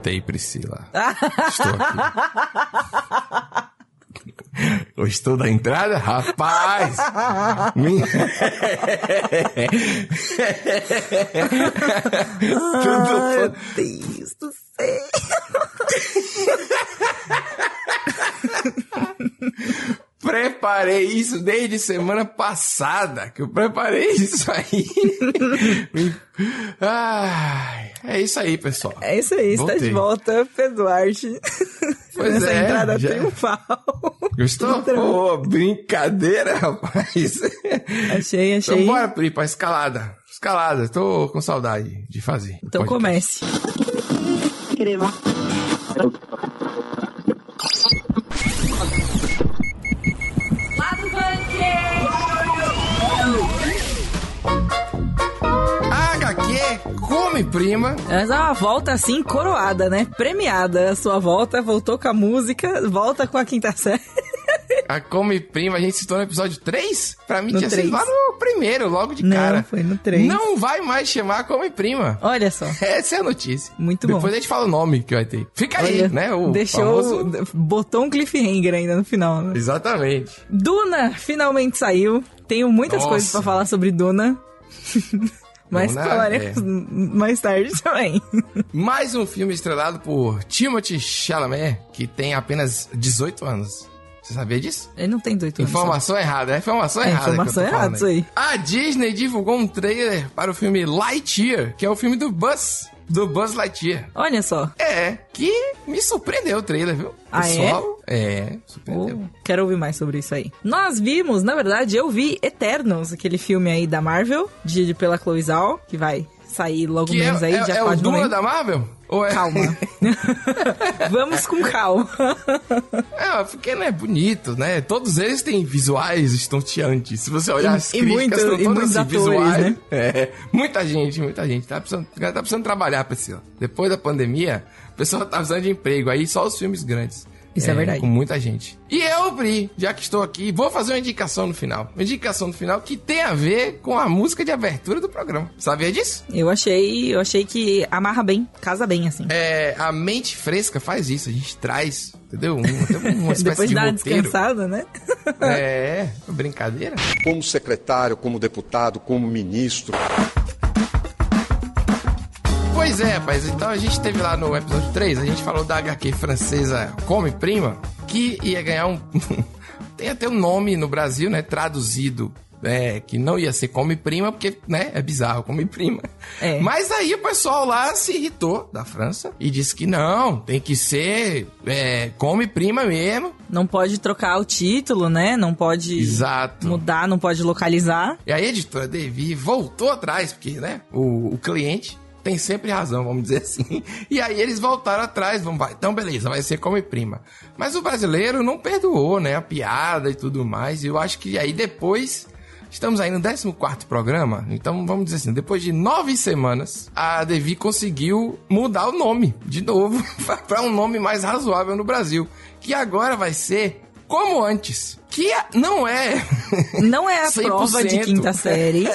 Voltei, Priscila. Estou aqui. Gostou da entrada? Rapaz! Minha... Ai, meu Deus do céu! Preparei isso desde semana passada, que eu preparei isso aí. Ai, é isso aí, pessoal. É isso aí, está de volta, Eduardo. Pois Nessa é, entrada já- triunfal. Gostou? Pô, brincadeira, rapaz. Achei, achei. Então bora, Pri, pra escalada. Escalada, tô com saudade de fazer. Então comece. HQ Come Prima. Mas é uma volta assim, coroada, né? Premiada. A sua volta, voltou com a música, volta com a quinta série. A Come Prima, a gente citou no episódio 3? Pra mim No tinha sido três. lá no primeiro, logo de Não, cara. foi no três. Não vai mais chamar Come Prima. Olha só. Essa é a notícia. Muito bom. Depois a gente fala o nome que vai ter. Fica aí, Olha, né? O deixou, famoso- botou um cliffhanger ainda no final. né? Exatamente. Duna finalmente saiu. Tenho muitas Nossa. coisas pra falar sobre Duna. Mas Duna, falaremos é. mais tarde também. Mais um filme estrelado por Timothy Chalamet, que tem apenas 18 anos. Você sabia disso? Ele não tem 18 anos. Informação errada, é informação É, errada. informação errada, isso A Disney divulgou um trailer para o filme Lightyear, que é o filme do Buzz, do Buzz Lightyear. Olha só. É, que me surpreendeu o trailer, viu? Ah, é? Pessoal, é? surpreendeu. Oh, quero ouvir mais sobre isso aí. Nós vimos, na verdade, eu vi Eternos, aquele filme aí da Marvel, dirigido pela Chloe Zhao, que vai sair logo Que é, menos aí, é, dia é o 4 de Duna da Marvel? Ou é... Calma. Vamos com calma. É, porque, né, bonito, né? Todos eles têm visuais estonteantes. Se você olhar E- as e críticas, muito- estão e todas muitos assim, atores, visuais. né? É, muita gente, muita gente. Tá precisando, tá precisando trabalhar, Priscila. Depois da pandemia, o pessoal tá precisando de emprego. Aí só os filmes grandes. Isso é verdade. Com muita gente. E eu, Pri, já que estou aqui, vou fazer uma indicação no final. Uma indicação no final que tem a ver com a música de abertura do programa. Sabia disso? Eu achei, eu achei que amarra bem, casa bem, assim. É, a mente fresca faz isso. A gente traz, entendeu? Um, até uma espécie Depois de uma roteiro. descansada, né? É, brincadeira. como secretário, como deputado, como ministro. Pois é, rapaz. Então a gente teve lá no episódio 3, a gente falou da HQ francesa Come Prima, que ia ganhar um. Tem até um nome no Brasil, né? Traduzido. É, que não ia ser Come Prima, porque, né, é bizarro, Come Prima. É. Mas aí o pessoal lá se irritou, da França, e disse que não, tem que ser é, Come Prima mesmo. Não pode trocar o título, né? Não pode Exato. mudar, não pode localizar. E a editora Devi voltou atrás, porque, né, o, o cliente tem sempre razão, vamos dizer assim. E aí eles voltaram atrás, vamos, vai, então beleza, vai ser como prima. Mas o brasileiro não perdoou, né, a piada e tudo mais. E eu acho que aí depois, estamos aí no 14 programa, então vamos dizer assim, depois de nove semanas, a Devi conseguiu mudar o nome, de novo, para um nome mais razoável no Brasil. Que agora vai ser como antes. Que não é... Não é a prova de 100%. quinta série.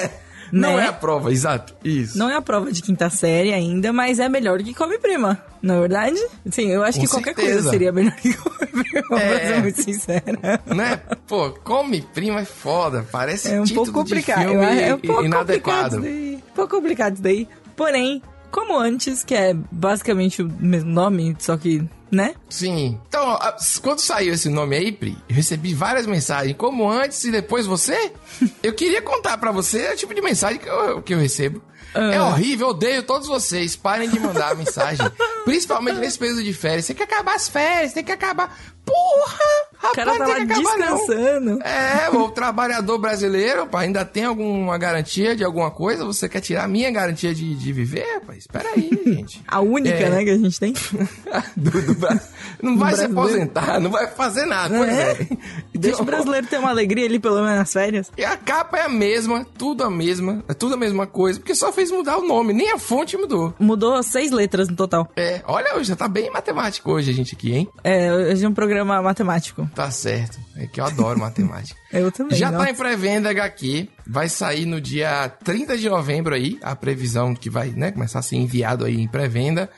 Não né? é a prova, exato. Isso. Não é a prova de quinta série ainda, mas é melhor que Come Prima, não é verdade? Sim, eu acho Com que qualquer certeza. coisa seria melhor que Come Prima, É. pra ser muito sincera. Né? Pô, come prima é foda. Parece É um pouco complicado. É um pouco complicado inadequado. daí. Um pouco complicado isso daí. Porém, como antes, que é basicamente o mesmo nome, só que, né? Sim. Então, quando saiu esse nome aí, Pri, eu recebi várias mensagens. Como antes e depois você? Eu queria contar pra você o tipo de mensagem que eu, que eu recebo. Ah. É horrível, eu odeio todos vocês. Parem de mandar mensagem. Principalmente nesse período de férias. Tem que acabar as férias, tem que acabar. Porra! O cara Rapaz, tá não tem que acabar, não. descansando. É, o trabalhador brasileiro, pá, ainda tem alguma garantia de alguma coisa? Você quer tirar a minha garantia de, de viver, rapaz? Espera aí, gente. A única, É. né, que a gente tem. Do- do Bra- não vai se aposentar, não vai fazer nada. É? é. Deixa o brasileiro ter uma alegria ali, pelo menos nas férias. E a capa é a mesma, tudo a mesma, é tudo a mesma coisa, porque só fez mudar o nome, nem a fonte mudou. Mudou seis letras no total. É, olha, já tá bem matemático hoje a gente aqui, hein? É, hoje é um programa matemático. Tá certo, é que eu adoro matemática. Eu também. Já tá em pré-venda HQ, vai sair no dia 30 de novembro aí, a previsão que vai, né, começar a ser enviado aí em pré-venda,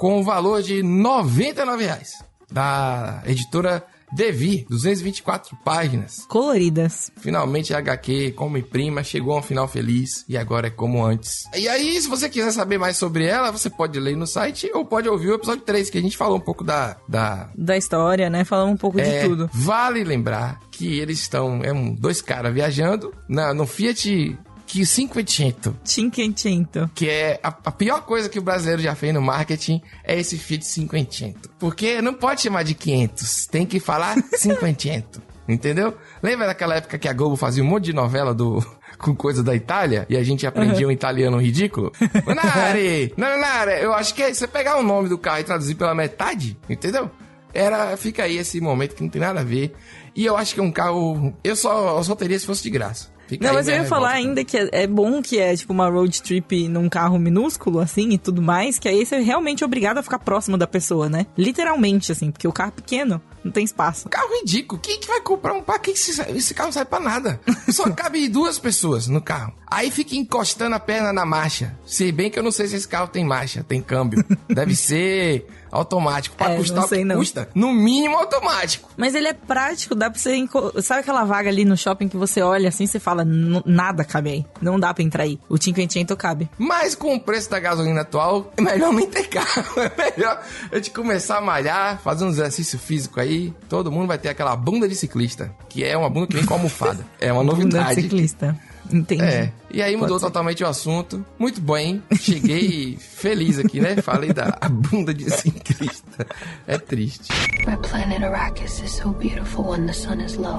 com o valor de 99 reais. Da editora Devi, 224 páginas. Coloridas. Finalmente a HQ, como imprima, chegou a um final feliz e agora é como antes. E aí, se você quiser saber mais sobre ela, você pode ler no site ou pode ouvir o episódio 3, que a gente falou um pouco da. da Da história, né? Falamos um pouco é, de tudo. Vale lembrar que eles estão. É um, dois caras viajando na, no Fiat que 500, Cinquecento. que é a, a pior coisa que o brasileiro já fez no marketing, é esse Fiat 500. Porque não pode chamar de 500, tem que falar 500. Entendeu? Lembra daquela época que a Globo fazia um monte de novela do com coisa da Itália e a gente aprendia um italiano ridículo? Nare, Nare, eu acho que é você pegar o nome do carro e traduzir pela metade, entendeu? Era, fica aí esse momento que não tem nada a ver. E eu acho que é um carro, eu só, eu só teria se fosse de graça. Fica Não, mas eu ia falar ainda que é, é bom que é tipo uma road trip num carro minúsculo, assim, e tudo mais, que aí você é realmente obrigado a ficar próximo da pessoa, né? Literalmente, assim, porque o carro é pequeno, não tem espaço. Carro ridículo. Quem que vai comprar um carro? Que esse, esse carro não sai pra nada. Só cabe duas pessoas no carro. Aí fica encostando a perna na marcha. Se bem que eu não sei se esse carro tem marcha, tem câmbio. Deve ser automático. Pra É, custar não sei não. custa, no mínimo automático. Mas ele é prático, dá pra você. Sabe aquela vaga ali no shopping que você olha assim você fala, "N- nada cabe aí. Não dá pra entrar aí. O Cinquecento cabe. Mas com o preço da gasolina atual, é melhor nem ter carro. É melhor a gente começar a malhar, fazer um exercício físico aí. Todo mundo vai ter aquela bunda de ciclista, que é uma bunda que vem com almofada. É uma Bunda de novidade. ciclista. Entendi. É, e aí mudou Pode ser. totalmente o assunto. Muito bem, cheguei feliz aqui, né? Falei da a bunda de ciclista. É triste. My planet Arrakis is so beautiful when the sun is low.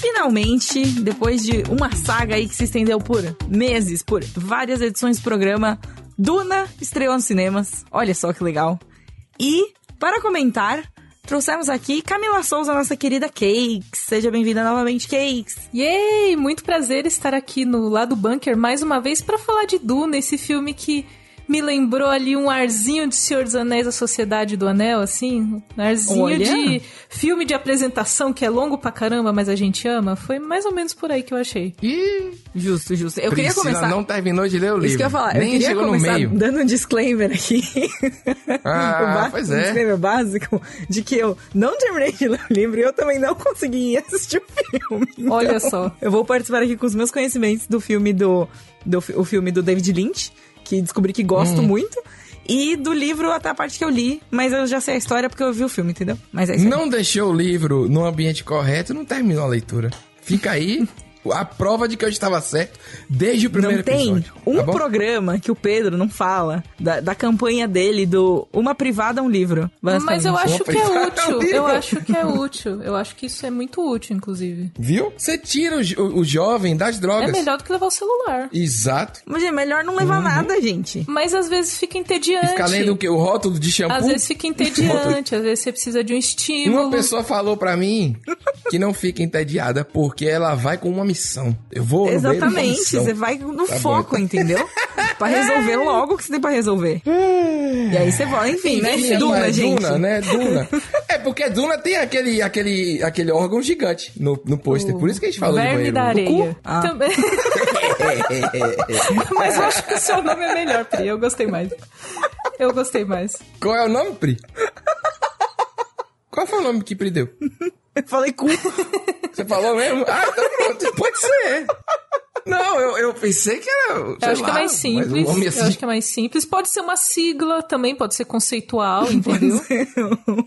Finalmente, depois de uma saga aí que se estendeu por meses, por várias edições do programa, Duna estreou nos cinemas. Olha só que legal. E, para comentar, trouxemos aqui Camila Souza, nossa querida Cakes. Seja bem-vinda novamente, Cakes. Yay! Muito prazer estar aqui no lado bunker mais uma vez para falar de Duna, esse filme que me lembrou ali um arzinho de Senhor dos Anéis, a Sociedade do Anel, assim, um arzinho Olha. de filme de apresentação que é longo pra caramba, mas a gente ama. Foi mais ou menos por aí que eu achei. E Justo, justo. Eu queria Priscila começar. não terminou de ler o livro. Isso que eu ia falar. Nem eu queria chegou no meio. dando um disclaimer aqui. Ah, O ba- pois Um é. disclaimer básico de que eu não terminei de ler o livro e eu também não consegui assistir o filme. Então, Olha só. Eu vou participar aqui com os meus conhecimentos do filme do, do o filme do David Lynch, que descobri que gosto Hum. muito. E do livro até a parte que eu li, mas eu já sei a história porque eu vi o filme, entendeu? Mas é isso aí. Não deixou o livro no ambiente correto, não terminou a leitura. Fica aí a prova de que eu estava certo desde o primeiro Não tem episódio. um tá programa que o Pedro não fala da, da campanha dele do Uma Privada, um Livro. Mas eu basicamente. acho que é Opa, útil. Eu acho que é útil. Eu acho que isso é muito útil, inclusive. Viu? Você tira o, jo- o jovem das É drogas. melhor do que levar o celular. Exato. Mas é melhor não levar nada, gente. Mas às vezes fica E entediante. ficar lendo o quê? O rótulo de shampoo? Às vezes fica entediante, às vezes você precisa de um estímulo. Uma pessoa falou pra mim que não fica entediada porque ela vai com uma missão. Eu vou Exatamente, você vai no Tá bom, foco, então. entendeu? pra resolver logo o que você tem pra resolver. e aí você volta, enfim, né? Duna, mas gente. Duna, né? Duna. É porque Duna tem aquele, aquele, aquele órgão gigante no, no pôster. Por isso que a gente falou de Verme banheiro. da areia. Ah. Também. Mas eu acho que o seu nome é melhor, Pri. Eu gostei mais. Eu gostei mais. Qual é o nome, Pri? Qual foi o nome que Pri deu? Eu falei cu. Você falou mesmo? Ah, então pronto, pode ser. Não, eu, eu pensei que era. Eu acho que é lá, mais simples. um nome Eu assim- acho que é mais simples. Pode ser uma sigla, também pode ser conceitual, entendeu?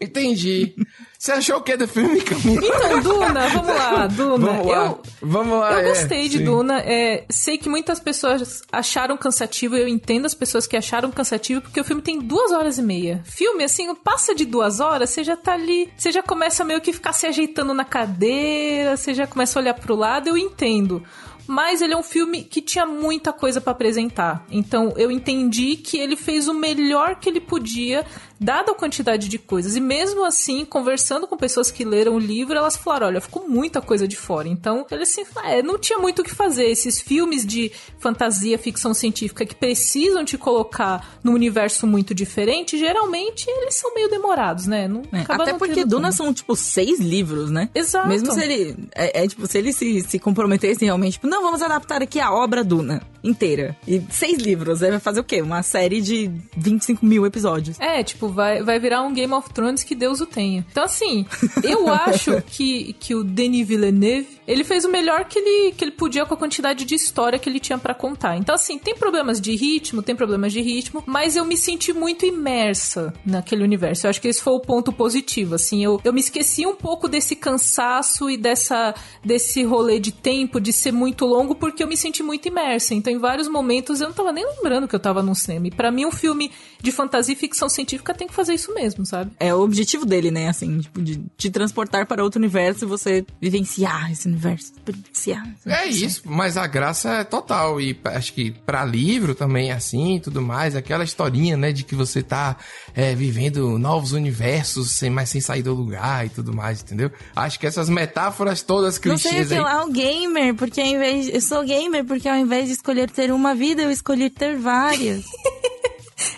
Entendi. Você achou o que do filme, Camila? Então, Duna, vamos lá, Duna. Vamos lá. Eu, Vamos lá. Eu é, gostei de sim. Duna. É, sei que muitas pessoas acharam cansativo. Eu entendo as pessoas que acharam cansativo, porque o filme tem duas horas e meia. Filme, assim, passa de duas horas, você já tá ali. Você já começa meio que ficar se ajeitando na cadeira, você já começa a olhar pro lado. Eu entendo. Mas ele é um filme que tinha muita coisa pra apresentar. Então eu entendi que ele fez o melhor que ele podia, dada a quantidade de coisas. E mesmo assim, conversando com pessoas que leram o livro, elas falaram: olha, ficou muita coisa de fora. Então ele assim, é, não tinha muito o que fazer. Esses filmes de fantasia, ficção científica que precisam te colocar num universo muito diferente, geralmente eles são meio demorados, né? Não, É, até porque Duna são, tipo, seis livros, né? Exato. Mesmo se ele. É, é, tipo, se ele se, se comprometesse realmente, tipo, não, vamos adaptar aqui a obra Duna. Inteira. E seis livros. Aí vai fazer o quê? Uma série de 25 mil episódios. É, tipo, vai, vai virar um Game of Thrones que Deus o tenha. Então, assim, eu acho que, que o Denis Villeneuve, ele fez o melhor que ele, que ele podia com a quantidade de história que ele tinha para contar. Então, assim, tem problemas de ritmo, tem problemas de ritmo, mas eu me senti muito imersa naquele universo. Eu acho que esse foi o ponto positivo, assim. Eu, eu me esqueci um pouco desse cansaço e dessa, desse rolê de tempo, de ser muito longo, porque eu me senti muito imersa. Então, em vários momentos, eu não tava nem lembrando que eu tava num cinema. E pra mim, um filme de fantasia e ficção científica tem que fazer isso mesmo, sabe? É o objetivo dele, né? Assim, tipo, de te transportar para outro universo e você vivenciar esse universo. Vivenciar. É isso, mas a graça é total. E acho que pra livro também é assim e tudo mais. Aquela historinha, né, de que você tá é, vivendo novos universos, sem, mas sem sair do lugar e tudo mais, entendeu? Acho que essas metáforas todas clichês aí. lá, o gamer, porque ao invés. Eu sou gamer, porque ao invés de escolher ter uma vida, eu escolhi ter várias.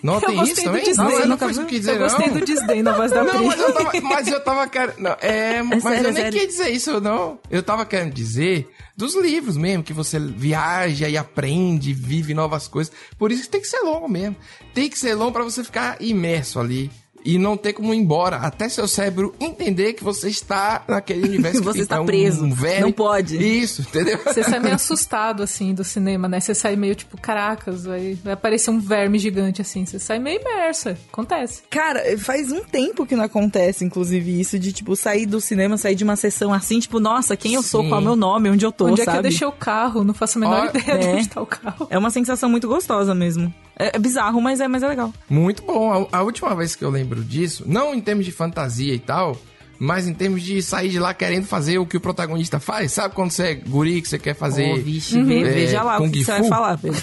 Não Eu tem isso também? desdém, Não, eu não nunca quis dizer, eu gostei não. do desdém na voz da Não, mas eu tava, mas eu tava querendo. Não, é, mas sério, eu é nem sério. queria dizer isso, não. Eu tava querendo dizer dos livros mesmo, que você viaja e aprende, vive novas coisas. Por isso que tem que ser longo mesmo. Tem que ser longo pra você ficar imerso ali. E não ter como ir embora, até seu cérebro entender que você está naquele universo que Você está é um preso, verme. não pode. Isso, entendeu? Você sai meio assustado, assim, do cinema, né? Você sai meio tipo, caracas, vai, vai aparecer um verme gigante, assim. Você sai meio imersa. Acontece. Cara, faz um tempo que não acontece, inclusive, isso de, tipo, sair do cinema, sair de uma sessão assim, tipo, nossa, quem eu sou, Sim. qual é o meu nome, onde eu tô, Onde é sabe? que eu deixei o carro? Não faço a menor Ó, ideia de é. onde tá o carro. É uma sensação muito gostosa mesmo. É, é bizarro, mas é, mas é legal. Muito bom. A, a última vez que eu lembro disso, não em termos de fantasia e tal, mas em termos de sair de lá querendo fazer o que o protagonista faz. Sabe quando você é guri, que você quer fazer. Ô, vixe, é, veja lá o que você vai falar, Pedro.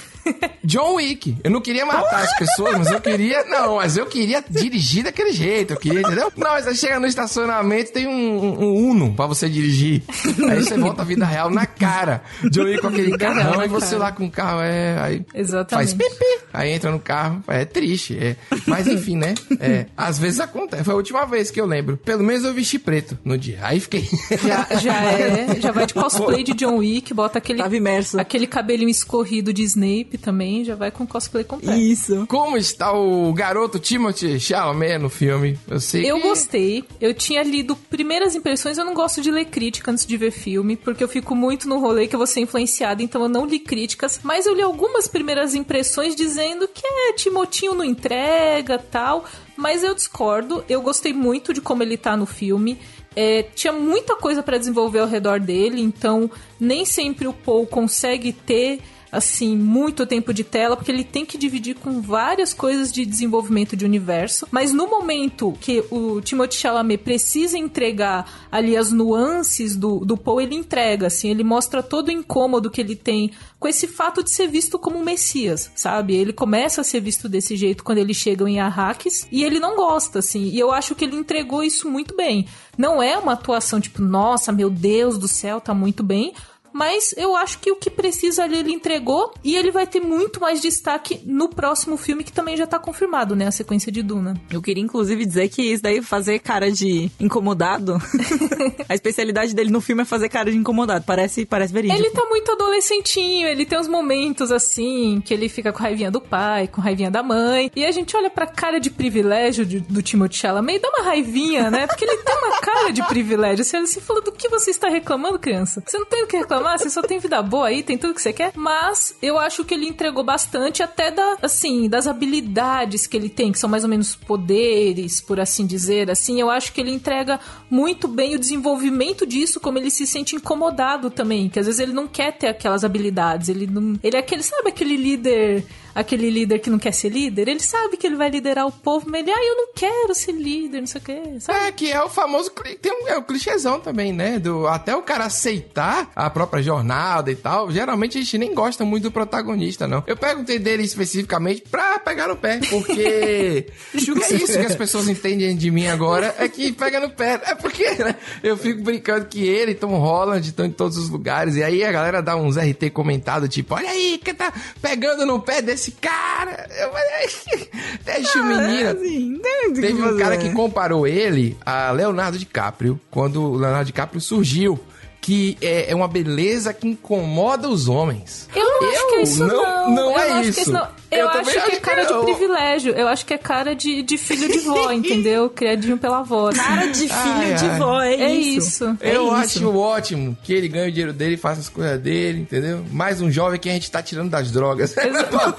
John Wick. Eu não queria matar as pessoas, mas eu queria. Não, mas eu queria dirigir daquele jeito. Eu queria, entendeu? Não, mas aí chega no estacionamento tem um, um, Uno pra você dirigir. Aí você volta a vida real na cara. John Wick com aquele carrão na e você cara. lá com o carro. É, aí Exatamente. Faz pipi. Aí entra no carro. É triste. É. Mas enfim, né? É, às vezes acontece. Foi a última vez que eu lembro. Pelo menos eu vesti preto no dia. Aí fiquei. Já, já é, já vai de cosplay de John Wick, bota aquele, Tava imerso. aquele cabelinho escorrido de Snape também, já vai com cosplay completo. Isso. Como está o garoto Timothy Chalamet no filme? Eu sei Eu que... gostei. Eu tinha lido primeiras impressões. Eu não gosto de ler crítica antes de ver filme, porque eu fico muito no rolê que eu vou ser influenciada, então eu não li críticas. Mas eu li algumas primeiras impressões dizendo que é, Timotinho não entrega tal. Mas eu discordo. Eu gostei muito de como ele tá no filme. É, tinha muita coisa pra desenvolver ao redor dele, então nem sempre o Paul consegue ter assim, muito tempo de tela, porque ele tem que dividir com várias coisas de desenvolvimento de universo. Mas no momento que o Timothée Chalamet precisa entregar ali as nuances do, do Paul, ele entrega, assim, ele mostra todo o incômodo que ele tem com esse fato de ser visto como um Messias, sabe? Ele começa a ser visto desse jeito quando eles chegam em Arrakis e ele não gosta, assim. E eu acho que ele entregou isso muito bem. Não é uma atuação tipo, nossa, meu Deus do céu, tá muito bem. Mas eu acho que o que precisa ali ele entregou e ele vai ter muito mais destaque no próximo filme que também já tá confirmado, né? A sequência de Duna. Eu queria, inclusive, dizer que isso daí, fazer cara de incomodado, a especialidade dele no filme é fazer cara de incomodado. Parece, parece verídico. Ele tá muito adolescentinho, ele tem uns momentos assim, que ele fica com raivinha do pai, com raivinha da mãe. E a gente olha pra cara de privilégio de- do Timothée Chalamet e dá uma raivinha, né? Porque ele tem uma cara de privilégio. Você, você falou, do que você está reclamando, criança? Você não tem o que reclamar, você só tem vida boa aí, tem tudo que você quer. Mas eu acho que ele entregou bastante até da, assim, das habilidades que ele tem, que são mais ou menos poderes, por assim dizer. Assim, eu acho que ele entrega muito bem o desenvolvimento disso, como ele se sente incomodado também, que às vezes ele não quer ter aquelas habilidades, ele não, ele é aquele, sabe aquele líder, aquele líder que não quer ser líder, ele sabe que ele vai liderar o povo, mas ele, ah, eu não quero ser líder, não sei o que, sabe? É, que é o famoso. Tem um, é o clichêzão também, né? Do, até o cara aceitar a própria jornada e tal. Geralmente a gente nem gosta muito do protagonista, não. Eu perguntei dele especificamente pra pegar no pé, porque. é isso que as pessoas entendem de mim agora, é que pega no pé. É porque, né? Eu fico brincando que ele e Tom Holland estão em todos os lugares. E aí a galera dá uns RT comentado, tipo, olha aí, que tá pegando no pé desse cara. Eu falei, deixa o menino. Assim, não Teve um cara que comparou ele a Leonardo DiCaprio, quando o Leonardo DiCaprio surgiu. Que é, é uma beleza que incomoda os homens. Eu Eu, acho que é isso não, não. não eu é é isso não. Eu, Eu acho que é acho que cara de privilégio. Eu acho que é cara de, de filho de vó, entendeu? Criadinho pela avó. assim. Cara de filho Ai, de ai. vó, é, É isso. isso. É eu isso. acho ótimo que ele ganhe o dinheiro dele, faça as coisas dele, entendeu? Mais um jovem que a gente tá tirando das drogas.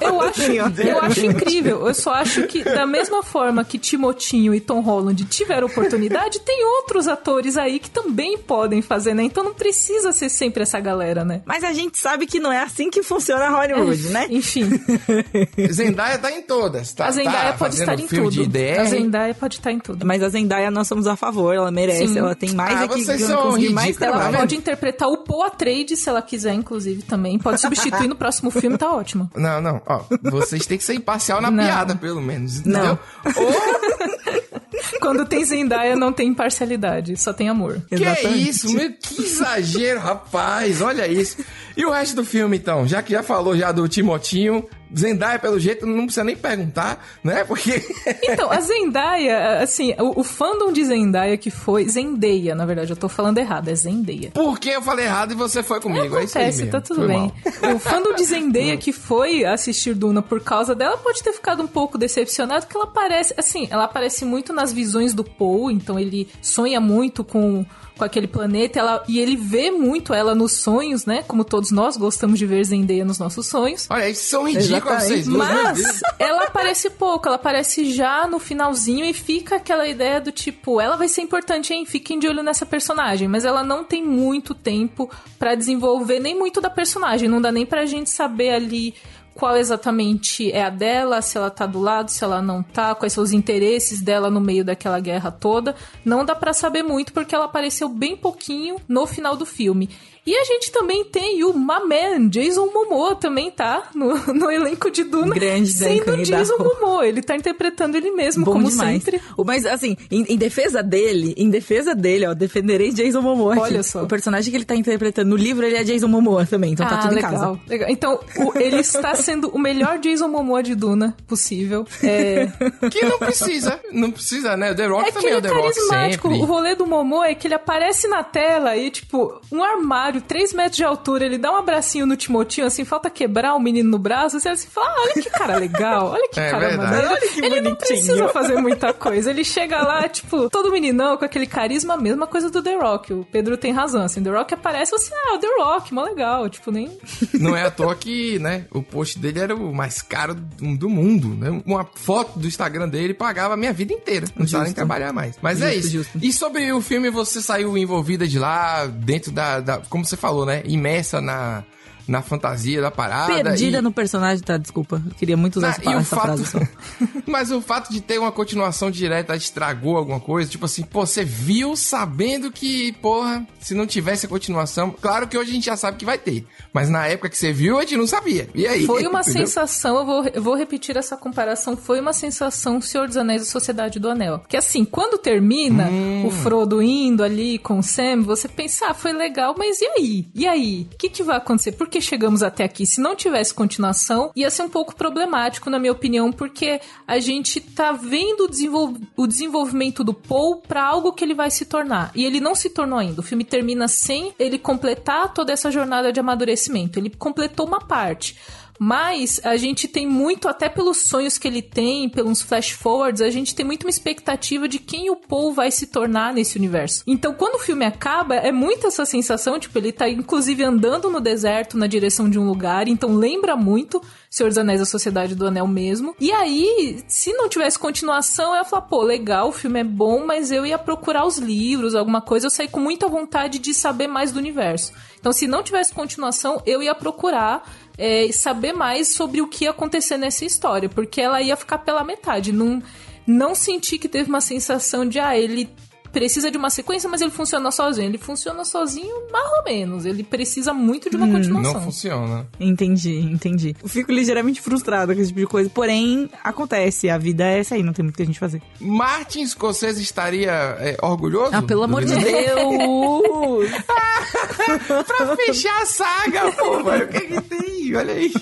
Eu acho, eu acho incrível. Eu só acho que, da mesma forma que Timotinho e Tom Holland tiveram oportunidade, tem outros atores aí que também podem fazer, né? Então não precisa ser sempre essa galera, né? Mas a gente sabe que não é assim que funciona Hollywood, né? Enfim, Zendaya tá em todas, tá? a Zendaya tá pode estar em tudo. de DR. A Zendaya pode estar em tudo. Mas a Zendaya nós somos a favor, ela merece, Sim. ela tem mais Ah, é que vocês são mais trabalho. tá Ela pode interpretar o Poe Atreides se ela quiser, inclusive, também. Pode substituir no próximo filme, tá ótimo. Não, não, ó, vocês têm que ser imparcial na Não. piada, pelo menos, entendeu? Não. Quando tem Zendaya, não tem imparcialidade, só tem amor. Que Exatamente. isso, meu, que exagero, rapaz, olha isso. E o resto do filme, então? Já que já falou já do Timotinho, Zendaya, pelo jeito, não precisa nem perguntar, né? Porque... Então, a Zendaya, assim, o, o fandom de Zendaya que foi. Zendeia, na verdade, eu tô falando errado, é Zendeia. Por que eu falei errado e você foi comigo? é isso aí Acontece, mesmo. tá tudo Foi bem. mal. O fandom de Zendaya que foi assistir Duna por causa dela pode ter ficado um pouco decepcionado, porque ela parece, assim, ela aparece muito nas visões do Paul, então ele sonha muito com, com aquele planeta, ela, e ele vê muito ela nos sonhos, né? Como todos nós gostamos de ver Zendaya nos nossos sonhos. Olha, eles são ridículos vocês Mas ela aparece pouco, ela aparece já no finalzinho e fica aquela ideia do tipo, ela vai ser importante, hein? Fiquem de olho nessa personagem, mas ela não tem muito tempo pra desenvolver nem muito da personagem, não dá nem pra gente saber ali qual exatamente é a dela, se ela tá do lado, se ela não tá, quais são os interesses dela no meio daquela guerra toda. Não dá pra saber muito porque ela apareceu bem pouquinho no final do filme. E a gente também tem o Maman, Jason Momoa também tá no, no elenco de Duna, Grande sendo candidato. Jason Momoa. Ele tá interpretando ele mesmo, Bom como demais. sempre. O- Mas, assim, em, em defesa dele, em defesa dele, ó, defenderei Jason Momoa aqui. Olha só. O personagem que ele tá interpretando no livro, ele é Jason Momoa também, então tá ah, tudo legal, em casa. legal. Então, o- ele está sendo o melhor Jason Momoa de Duna possível. É, Que não precisa, não precisa, né? O The Rock É também é o é The Rock carismático. sempre. O rolê do Momo é que ele aparece na tela e, tipo, um armário, 3 metros de altura, ele dá um abracinho no Timotinho, assim, falta quebrar o menino no braço, você assim, fala, ah, olha que cara legal, olha que É cara verdade. maneiro. Olha que ele não bonitinho. precisa fazer muita coisa. Ele chega lá, tipo, todo meninão, com aquele carisma, a mesma coisa do The Rock. O Pedro tem razão, assim, The Rock aparece, você, ah, é o The Rock, mó legal, tipo, nem... Não é à toa que, né, o post dele era o mais caro do do mundo, né? Uma foto do Instagram dele pagava a minha vida inteira. Não precisava nem trabalhar mais. Mas é Justo, isso. justo. E sobre o filme, você saiu envolvida de lá, dentro da, da- como você falou, né? Imersa na, na fantasia da parada. Perdida e... no personagem, tá? Desculpa. Eu queria muito usar Ah, essa, o essa fato... frase só. Mas o fato de ter uma continuação direta estragou alguma coisa? Tipo assim, pô, você viu sabendo que, porra, se não tivesse a continuação... Claro que hoje a gente já sabe que vai ter. Mas na época que você viu, a gente não sabia. E aí? Foi uma Entendeu? sensação, eu vou, eu vou repetir essa comparação, foi uma sensação Senhor dos Anéis e Sociedade do Anel. Que assim, quando termina Hum. o Frodo indo ali com o Sam, você pensa, ah, foi legal, mas e aí? E aí? O que, que vai acontecer? Por que chegamos até aqui? Se não tivesse continuação, ia ser um pouco problemático, na minha opinião, porque a gente tá vendo o, desenvol- o desenvolvimento do Paul pra algo que ele vai se tornar. E ele não se tornou ainda. O filme termina sem ele completar toda essa jornada de amadurecimento. Ele completou uma parte. Mas a gente tem muito, até pelos sonhos que ele tem, pelos flash forwards, a gente tem muito uma expectativa de quem o Paul vai se tornar nesse universo. Então, quando o filme acaba, é muito essa sensação, tipo, ele tá inclusive andando no deserto na direção de um lugar, então lembra muito Senhor dos Anéis, a Sociedade do Anel mesmo. E aí, se não tivesse continuação, eu ia falar, pô, legal, o filme é bom, mas eu ia procurar os livros, alguma coisa, eu saí com muita vontade de saber mais do universo. Então, se não tivesse continuação, eu ia procurar é, saber mais sobre o que ia acontecer nessa história, porque ela ia ficar pela metade. Não, não senti que teve uma sensação de, ah, ele precisa de uma sequência, mas ele funciona sozinho. Ele funciona sozinho, mais ou menos. Ele precisa muito de uma continuação. Não funciona. Entendi, entendi. Eu fico ligeiramente frustrada com esse tipo de coisa. Porém, acontece. A vida é essa aí, não tem muito o que a gente fazer. Martin Scorsese estaria é, orgulhoso? Ah, pelo amor de? Deus! pra fechar a saga, pô, mano. O que, que tem? olha aí.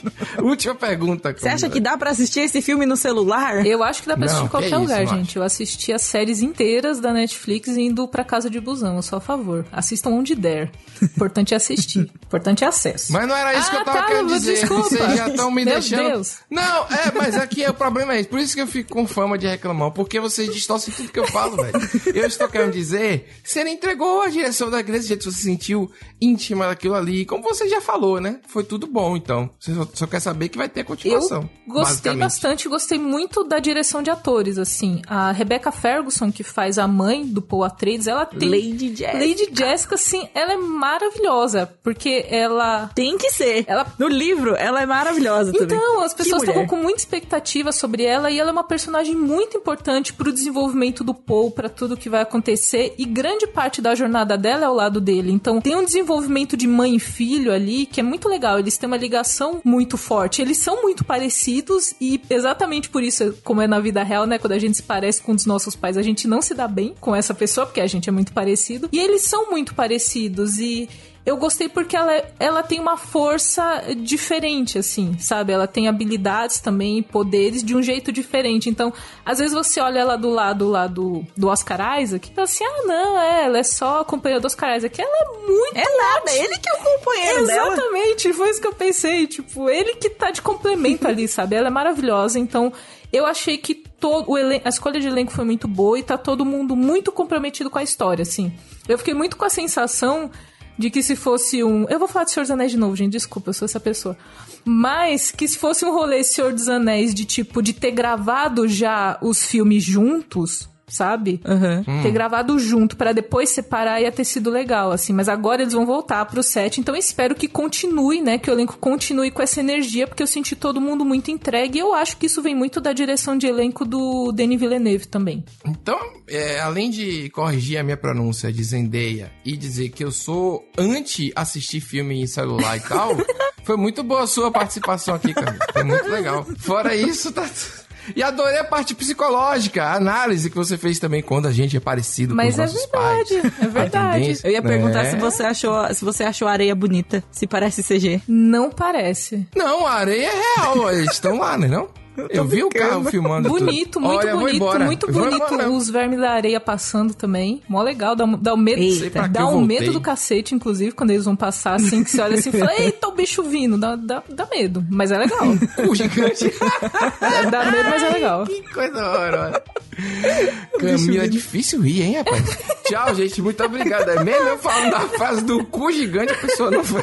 Última pergunta. Você acha que dá pra assistir esse filme no celular? Eu acho que dá pra assistir Não, em qualquer que isso, lugar, não gente. Eu assisti as séries inteiras da Netflix indo pra casa de busão, eu só a favor. Assistam onde der. Importante é assistir. Importante é acesso. Mas não era isso Ah, que eu tava tá, querendo dizer. desculpa. Vocês já estão me Meu deixando. Deus. Não, é, mas aqui é, o problema é esse. Por isso que eu fico com fama de reclamar. Porque vocês distorcem tudo que eu falo, velho. Eu estou querendo dizer, você não entregou a direção da desse jeito, você se sentiu íntima daquilo ali. Como você já falou, né? Foi tudo bom, então. Você só, só quer saber que vai ter Eu continuação. gostei basicamente. bastante, gostei muito da direção de atores, assim. A Rebecca Ferguson, que faz a mãe do Paul Atreides, ela tem... Lady Jessica. Lady Jessica, assim, ela é maravilhosa, porque ela... Tem que ser. Ela- No livro, ela é maravilhosa também. Então, as pessoas estavam com muita expectativa sobre ela e ela é uma personagem muito importante pro desenvolvimento do Paul, pra tudo que vai acontecer e grande parte da jornada dela é ao lado dele. Então, tem um desenvolvimento de mãe e filho ali que é muito legal. Eles têm uma ligação muito forte. Eles são muito parecidos e exatamente por isso, como é na vida real, né, quando a gente se parece com um dos nossos pais, a gente não se dá bem com essa pessoa porque a gente é muito parecido. E eles são muito parecidos e eu gostei porque ela, ela tem uma força diferente, assim, sabe? Ela tem habilidades também, poderes de um jeito diferente. Então, às vezes você olha ela do lado lá do, do Oscar Isaac e fala assim: ah, não, é, ela é só a companheira do Oscar Isaac. Ela é muito. É nada, ele que é o companheiro dela. Exatamente, foi isso que eu pensei. Tipo, ele que tá de complemento ali, sabe? Ela é maravilhosa, então. Eu achei que todo a escolha de elenco foi muito boa e tá todo mundo muito comprometido com a história, assim. Eu fiquei muito com a sensação de que se fosse um. Eu vou falar de Senhor dos Anéis de novo, gente, desculpa, eu sou essa pessoa. Mas que se fosse um rolê Senhor dos Anéis de tipo, de ter gravado já os filmes juntos, sabe? Aham. Ter gravado junto pra depois separar ia ter sido legal, assim. Mas agora eles vão voltar pro set, então eu espero que continue, né? Que o elenco continue com essa energia, porque eu senti todo mundo muito entregue. E eu acho que isso vem muito da direção de elenco do Denis Villeneuve também. Então, é, além de corrigir a minha pronúncia de Zendaya e dizer que eu sou anti assistir filme em celular e tal, foi muito boa a sua participação aqui, cara. Foi muito legal. Fora isso, tá. E adorei a parte psicológica, a análise que você fez também quando a gente é parecido Mas com é os nossos verdade, pais. é verdade. Eu ia perguntar É. se você achou se você achou a areia bonita, se parece CG. Não parece. Não, a areia é real, eles estão lá, né não? Eu vi o carro filmando tudo. Bonito, muito Olha, bonito, muito bonito. Os vermes da areia passando também. Mó legal, dá, um- dá um medo. Eita. Dá um medo do cacete, inclusive, quando eles vão passar assim, que você olha assim e fala, eita, o bicho vindo. Dá, dá, dá medo, mas é legal. O gigante. dá medo, mas é legal. Que coisa horrorosa. Camila, é difícil rir, hein, rapaz? Tchau, gente. Muito obrigado. É mesmo eu falando da fase do cu gigante, a pessoa não foi.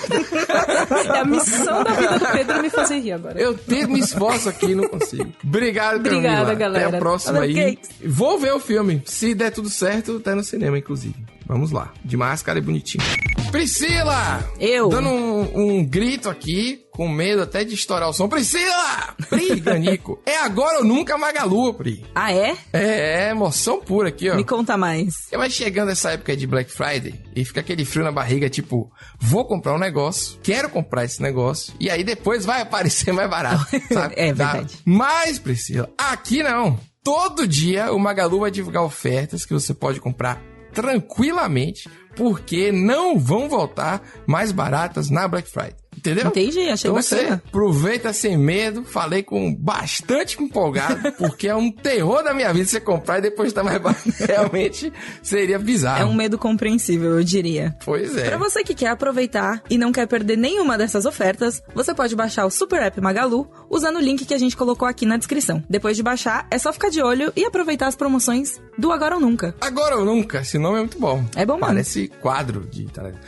É a missão da vida do Pedro me fazer rir agora. Eu tento me esforço aqui não consigo. Obrigado, Camila. Obrigada, galera. Até a próxima aí. Vou ver o filme. Se der tudo certo, tá no cinema, inclusive. Vamos lá. De máscara e bonitinho. Priscila! Eu. Dando um, um grito aqui, com medo até de estourar o som. Priscila! Pri, Ganico. É agora ou nunca, Magalu, Pri. Ah, é? É, é emoção pura aqui, ó. Me conta mais. Porque vai chegando essa época de Black Friday e fica aquele frio na barriga, tipo, vou comprar um negócio, quero comprar esse negócio, e aí depois vai aparecer mais barato, sabe? É Tá? verdade. Mas, Priscila, aqui não. Todo dia o Magalu vai divulgar ofertas que você pode comprar tranquilamente, porque não vão voltar mais baratas na Black Friday. Entendeu? Entendi, achei então você bacana. aproveita sem medo, falei com bastante empolgado, porque é um terror da minha vida você comprar e depois tá mais barato. Realmente seria bizarro. É um medo compreensível, eu diria. Pois é. Pra você que quer aproveitar e não quer perder nenhuma dessas ofertas, você pode baixar o Super App Magalu usando o link que a gente colocou aqui na descrição. Depois de baixar, é só ficar de olho e aproveitar as promoções do Agora ou Nunca. Agora ou nunca, esse nome é muito bom. É bom mesmo. Parece quadro de Tarantino.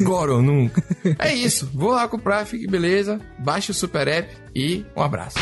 Agora ou nunca. É isso. Vou lá comprar, fique beleza. Baixe o Super App e um abraço.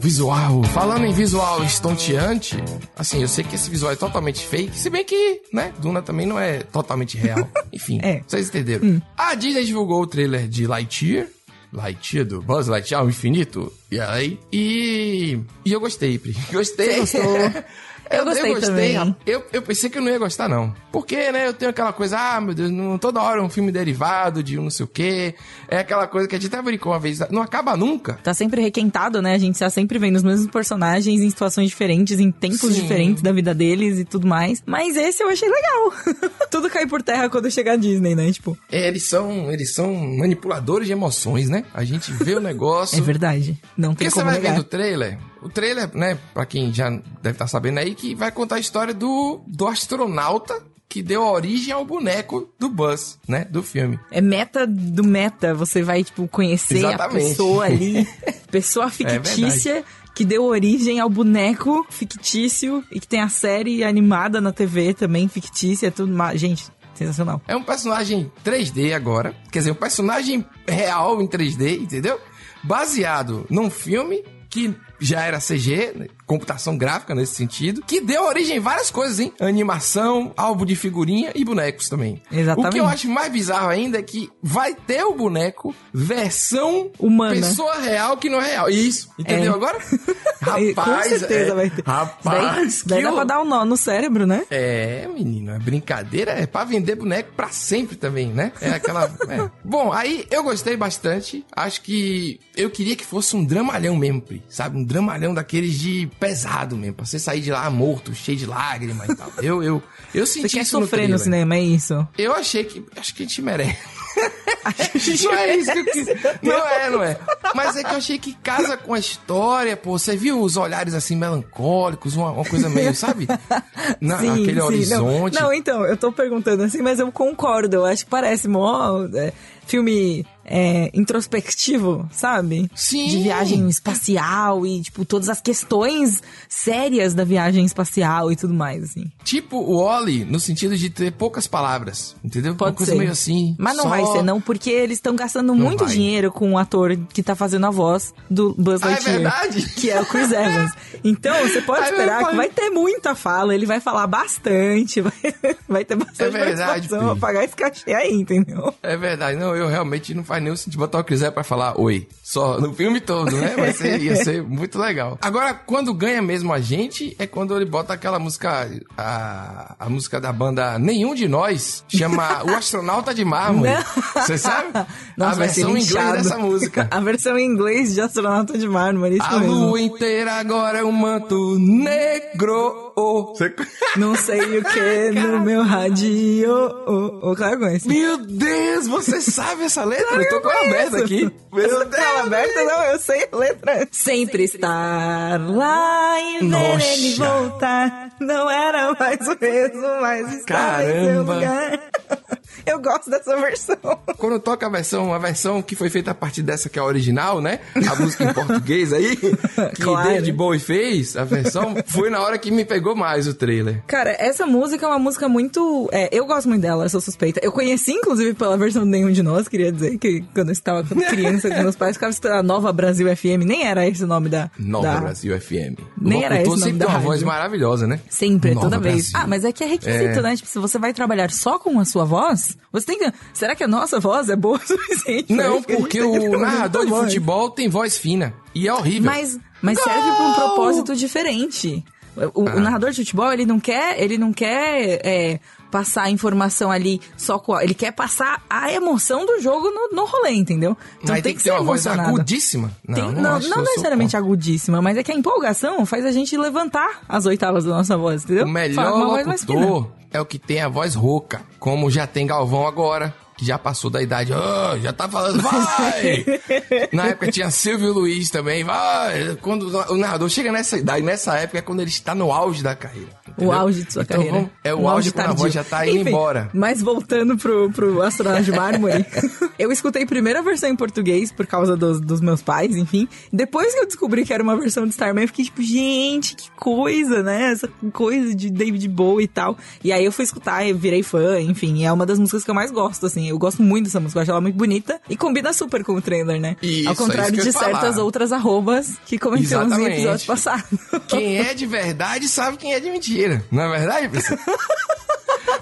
Visual. Falando em visual estonteante, assim, eu sei que esse visual é totalmente fake, se bem que, né, Duna também não é totalmente real. Enfim, É. vocês entenderam. A Disney divulgou o trailer de Lightyear, Lightyear do Buzz Lightyear ao infinito, e aí, e, e eu gostei, Pri. Gostei. Você gostou? Eu gostei também. rapaz. Eu, eu pensei que eu não ia gostar, não. Porque, né, eu tenho aquela coisa, ah, meu Deus, não, toda hora é um filme derivado de um não sei o quê. É aquela coisa que a gente até brincou uma vez, não acaba nunca. Tá sempre requentado, né? A gente tá sempre vendo os mesmos personagens em situações diferentes, em tempos Sim. diferentes da vida deles e tudo mais. Mas esse eu achei legal. tudo cai por terra quando chega a Disney, né? Tipo, É, eles são, eles são manipuladores de emoções, né? A gente vê o negócio. é verdade. Não tem Porque você como vai negar. vendo o trailer, o trailer, né, pra quem já deve estar sabendo aí, que vai contar a história do, do astronauta que deu origem ao boneco do Buzz, né, do filme. É meta do meta. Você vai, tipo, conhecer a Exatamente. É pessoa ali. pessoa fictícia que deu origem ao boneco fictício e que tem a série animada na TV também, fictícia, tudo mais. Gente, sensacional. É um personagem 3D agora, quer dizer, um personagem real em 3D, entendeu? Baseado num filme que já era CG, né, computação gráfica nesse sentido, que deu origem a várias coisas, hein? Animação, álbum de figurinha e bonecos também. Exatamente. O que eu acho mais bizarro ainda é que vai ter o boneco versão Humana. pessoa real que não é real. Isso, entendeu É. agora? Com certeza é, vai ter. Rapaz, daí, daí dá pra dar um nó no cérebro, né? é, menino, é brincadeira, é pra vender boneco pra sempre também, né? É aquela. é. Bom, aí eu gostei bastante. Acho que eu queria que fosse um dramalhão mesmo, Pri, sabe? Um dramalhão daqueles de pesado mesmo, pra você sair de lá morto, cheio de lágrimas e tal. Eu, eu, eu senti Você quer isso no sofrer no, trailer. cinema, é isso? Eu achei que. Acho que a gente merece. não é isso que eu quis. Não é, não é. Mas é que eu achei que casa com a história, pô. Você viu os olhares assim melancólicos, uma, uma coisa meio, sabe? Na, aquele Não, horizonte. Não, então, eu tô perguntando assim, mas eu concordo. Eu acho que parece mó é, filme é, introspectivo, sabe? Sim. De viagem espacial e, tipo, todas as questões sérias da viagem espacial e tudo mais, assim. Tipo o Oli, no sentido de ter poucas palavras, entendeu? Pode uma coisa ser. meio assim. Mas não só- vai ser, não, porque eles estão gastando muito vai. dinheiro com o ator que tá fazendo a voz do Buzz Ah, é Lightyear. verdade? Que é o Chris Evans. Então, você pode é esperar que vai ter muita fala, ele vai falar bastante, vai, vai ter bastante É verdade, pra pagar esse cachê aí, entendeu? É verdade, não, eu realmente não faz nenhum sentido botar o Chris Evans pra falar oi. Só no filme todo, né? Vai ser, ia ser muito legal. Agora, quando ganha mesmo a gente, é quando ele bota aquela música, a, a música da banda Nenhum de Nós, chama O Astronauta de Mármore. Você sabe? Nossa, a versão em inglês dessa música. A versão em inglês de Astronauta de Mármore, isso A mesmo. lua inteira agora é um manto negro. Você... Não sei o que no meu radio. Ô, claro, conhece. Meu Deus, você sabe essa letra? Eu tô com ela aberta aqui. Meu Essa Deus. tela aberta, não, eu sei a letra. Sempre estar lá e ver ele voltar. Não era mais o mesmo, mas estava em seu Caramba. lugar. Eu gosto dessa versão. Quando toca a versão, a versão que foi feita a partir dessa que é a original, né? A música em português aí, que Claro. David Bowie fez, a versão, foi na hora que me pegou mais o trailer. Cara, essa música é uma música muito. é, eu gosto muito dela, eu sou suspeita. Eu conheci, inclusive, pela versão de Nenhum de Nós, queria dizer, que quando eu estava criança com meus pais, ficava escutando a Nova Brasil FM, nem era esse o nome da. Nova da- Brasil FM. Nem o era esse o nome sempre da tem uma voz maravilhosa, né? Sempre, Nova toda vez. Brasil. Ah, mas é que é requisito, É. né? Tipo, se você vai trabalhar só com a sua voz, você tem que. Será que a nossa voz é boa o suficiente? Não, porque o narrador de futebol tem voz fina. E é horrível. Mas, mas serve pra um propósito diferente. O, o Ah. narrador de futebol, ele não quer, ele não quer é, passar a informação ali só com a, Ele quer passar a emoção do jogo no, no rolê, entendeu? Então Mas tem que ter uma voz agudíssima. Não, Tem- não, não, não necessariamente agudíssima, mas é que a empolgação faz a gente levantar as oitavas da nossa voz, entendeu? O melhor locutor é o que tem a voz rouca, como já tem Galvão agora, que já passou da idade, "Ah, já tá falando, vai! Na época tinha Silvio Luiz também, vai! Quando o narrador chega nessa idade, nessa época é quando ele está no auge da carreira. O entendeu? auge de sua Então, carreira. vamos- é o Um auge quando a voz já tá indo Enfim, embora. Mas voltando pro, pro Astronauta de Mármore, eu escutei primeiro a versão em português por causa dos, dos meus pais, enfim. Depois que eu descobri que era uma versão de Starman, eu fiquei tipo, gente, que coisa, né? Essa coisa de David Bowie e tal. E aí eu fui escutar e virei fã, enfim. É uma das músicas que eu mais gosto, assim. Eu gosto muito dessa música, eu acho ela muito bonita e combina super com o trailer, né? Isso, Ao é contrário eu de ia falar. certas outras arrobas que comentamos em Exatamente. episódios passados. Quem é de verdade sabe quem é de mentira. Não é verdade, pessoal?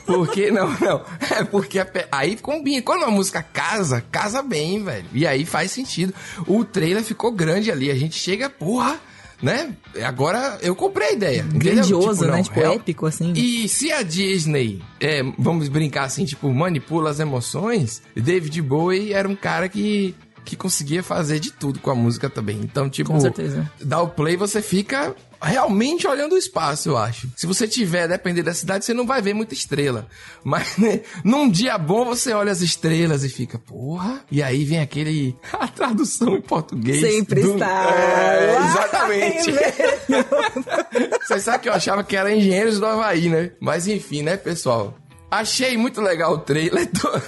Porque, não, não. É porque pe- aí combina. Quando a música casa, casa bem, velho. E aí faz sentido. O trailer ficou grande ali. A gente chega, porra, né? Agora eu comprei a ideia. Grandioso, Tipo, né? Tipo, real- épico, assim. E se a Disney, é, vamos brincar assim, tipo, manipula as emoções, David Bowie era um cara que, que conseguia fazer de tudo com a música também. Então, tipo, Com certeza. dá o play, você fica realmente olhando o espaço, eu acho. Se você tiver, depender da cidade, você não vai ver muita estrela. Mas né, num dia bom, você olha as estrelas e fica, porra. E aí vem aquele. A tradução em português. Sempre do- está É, exatamente. Você sabe que eu achava que era Engenheiros do Havaí, né? Mas enfim, né, pessoal? Achei muito legal o trailer. Tô,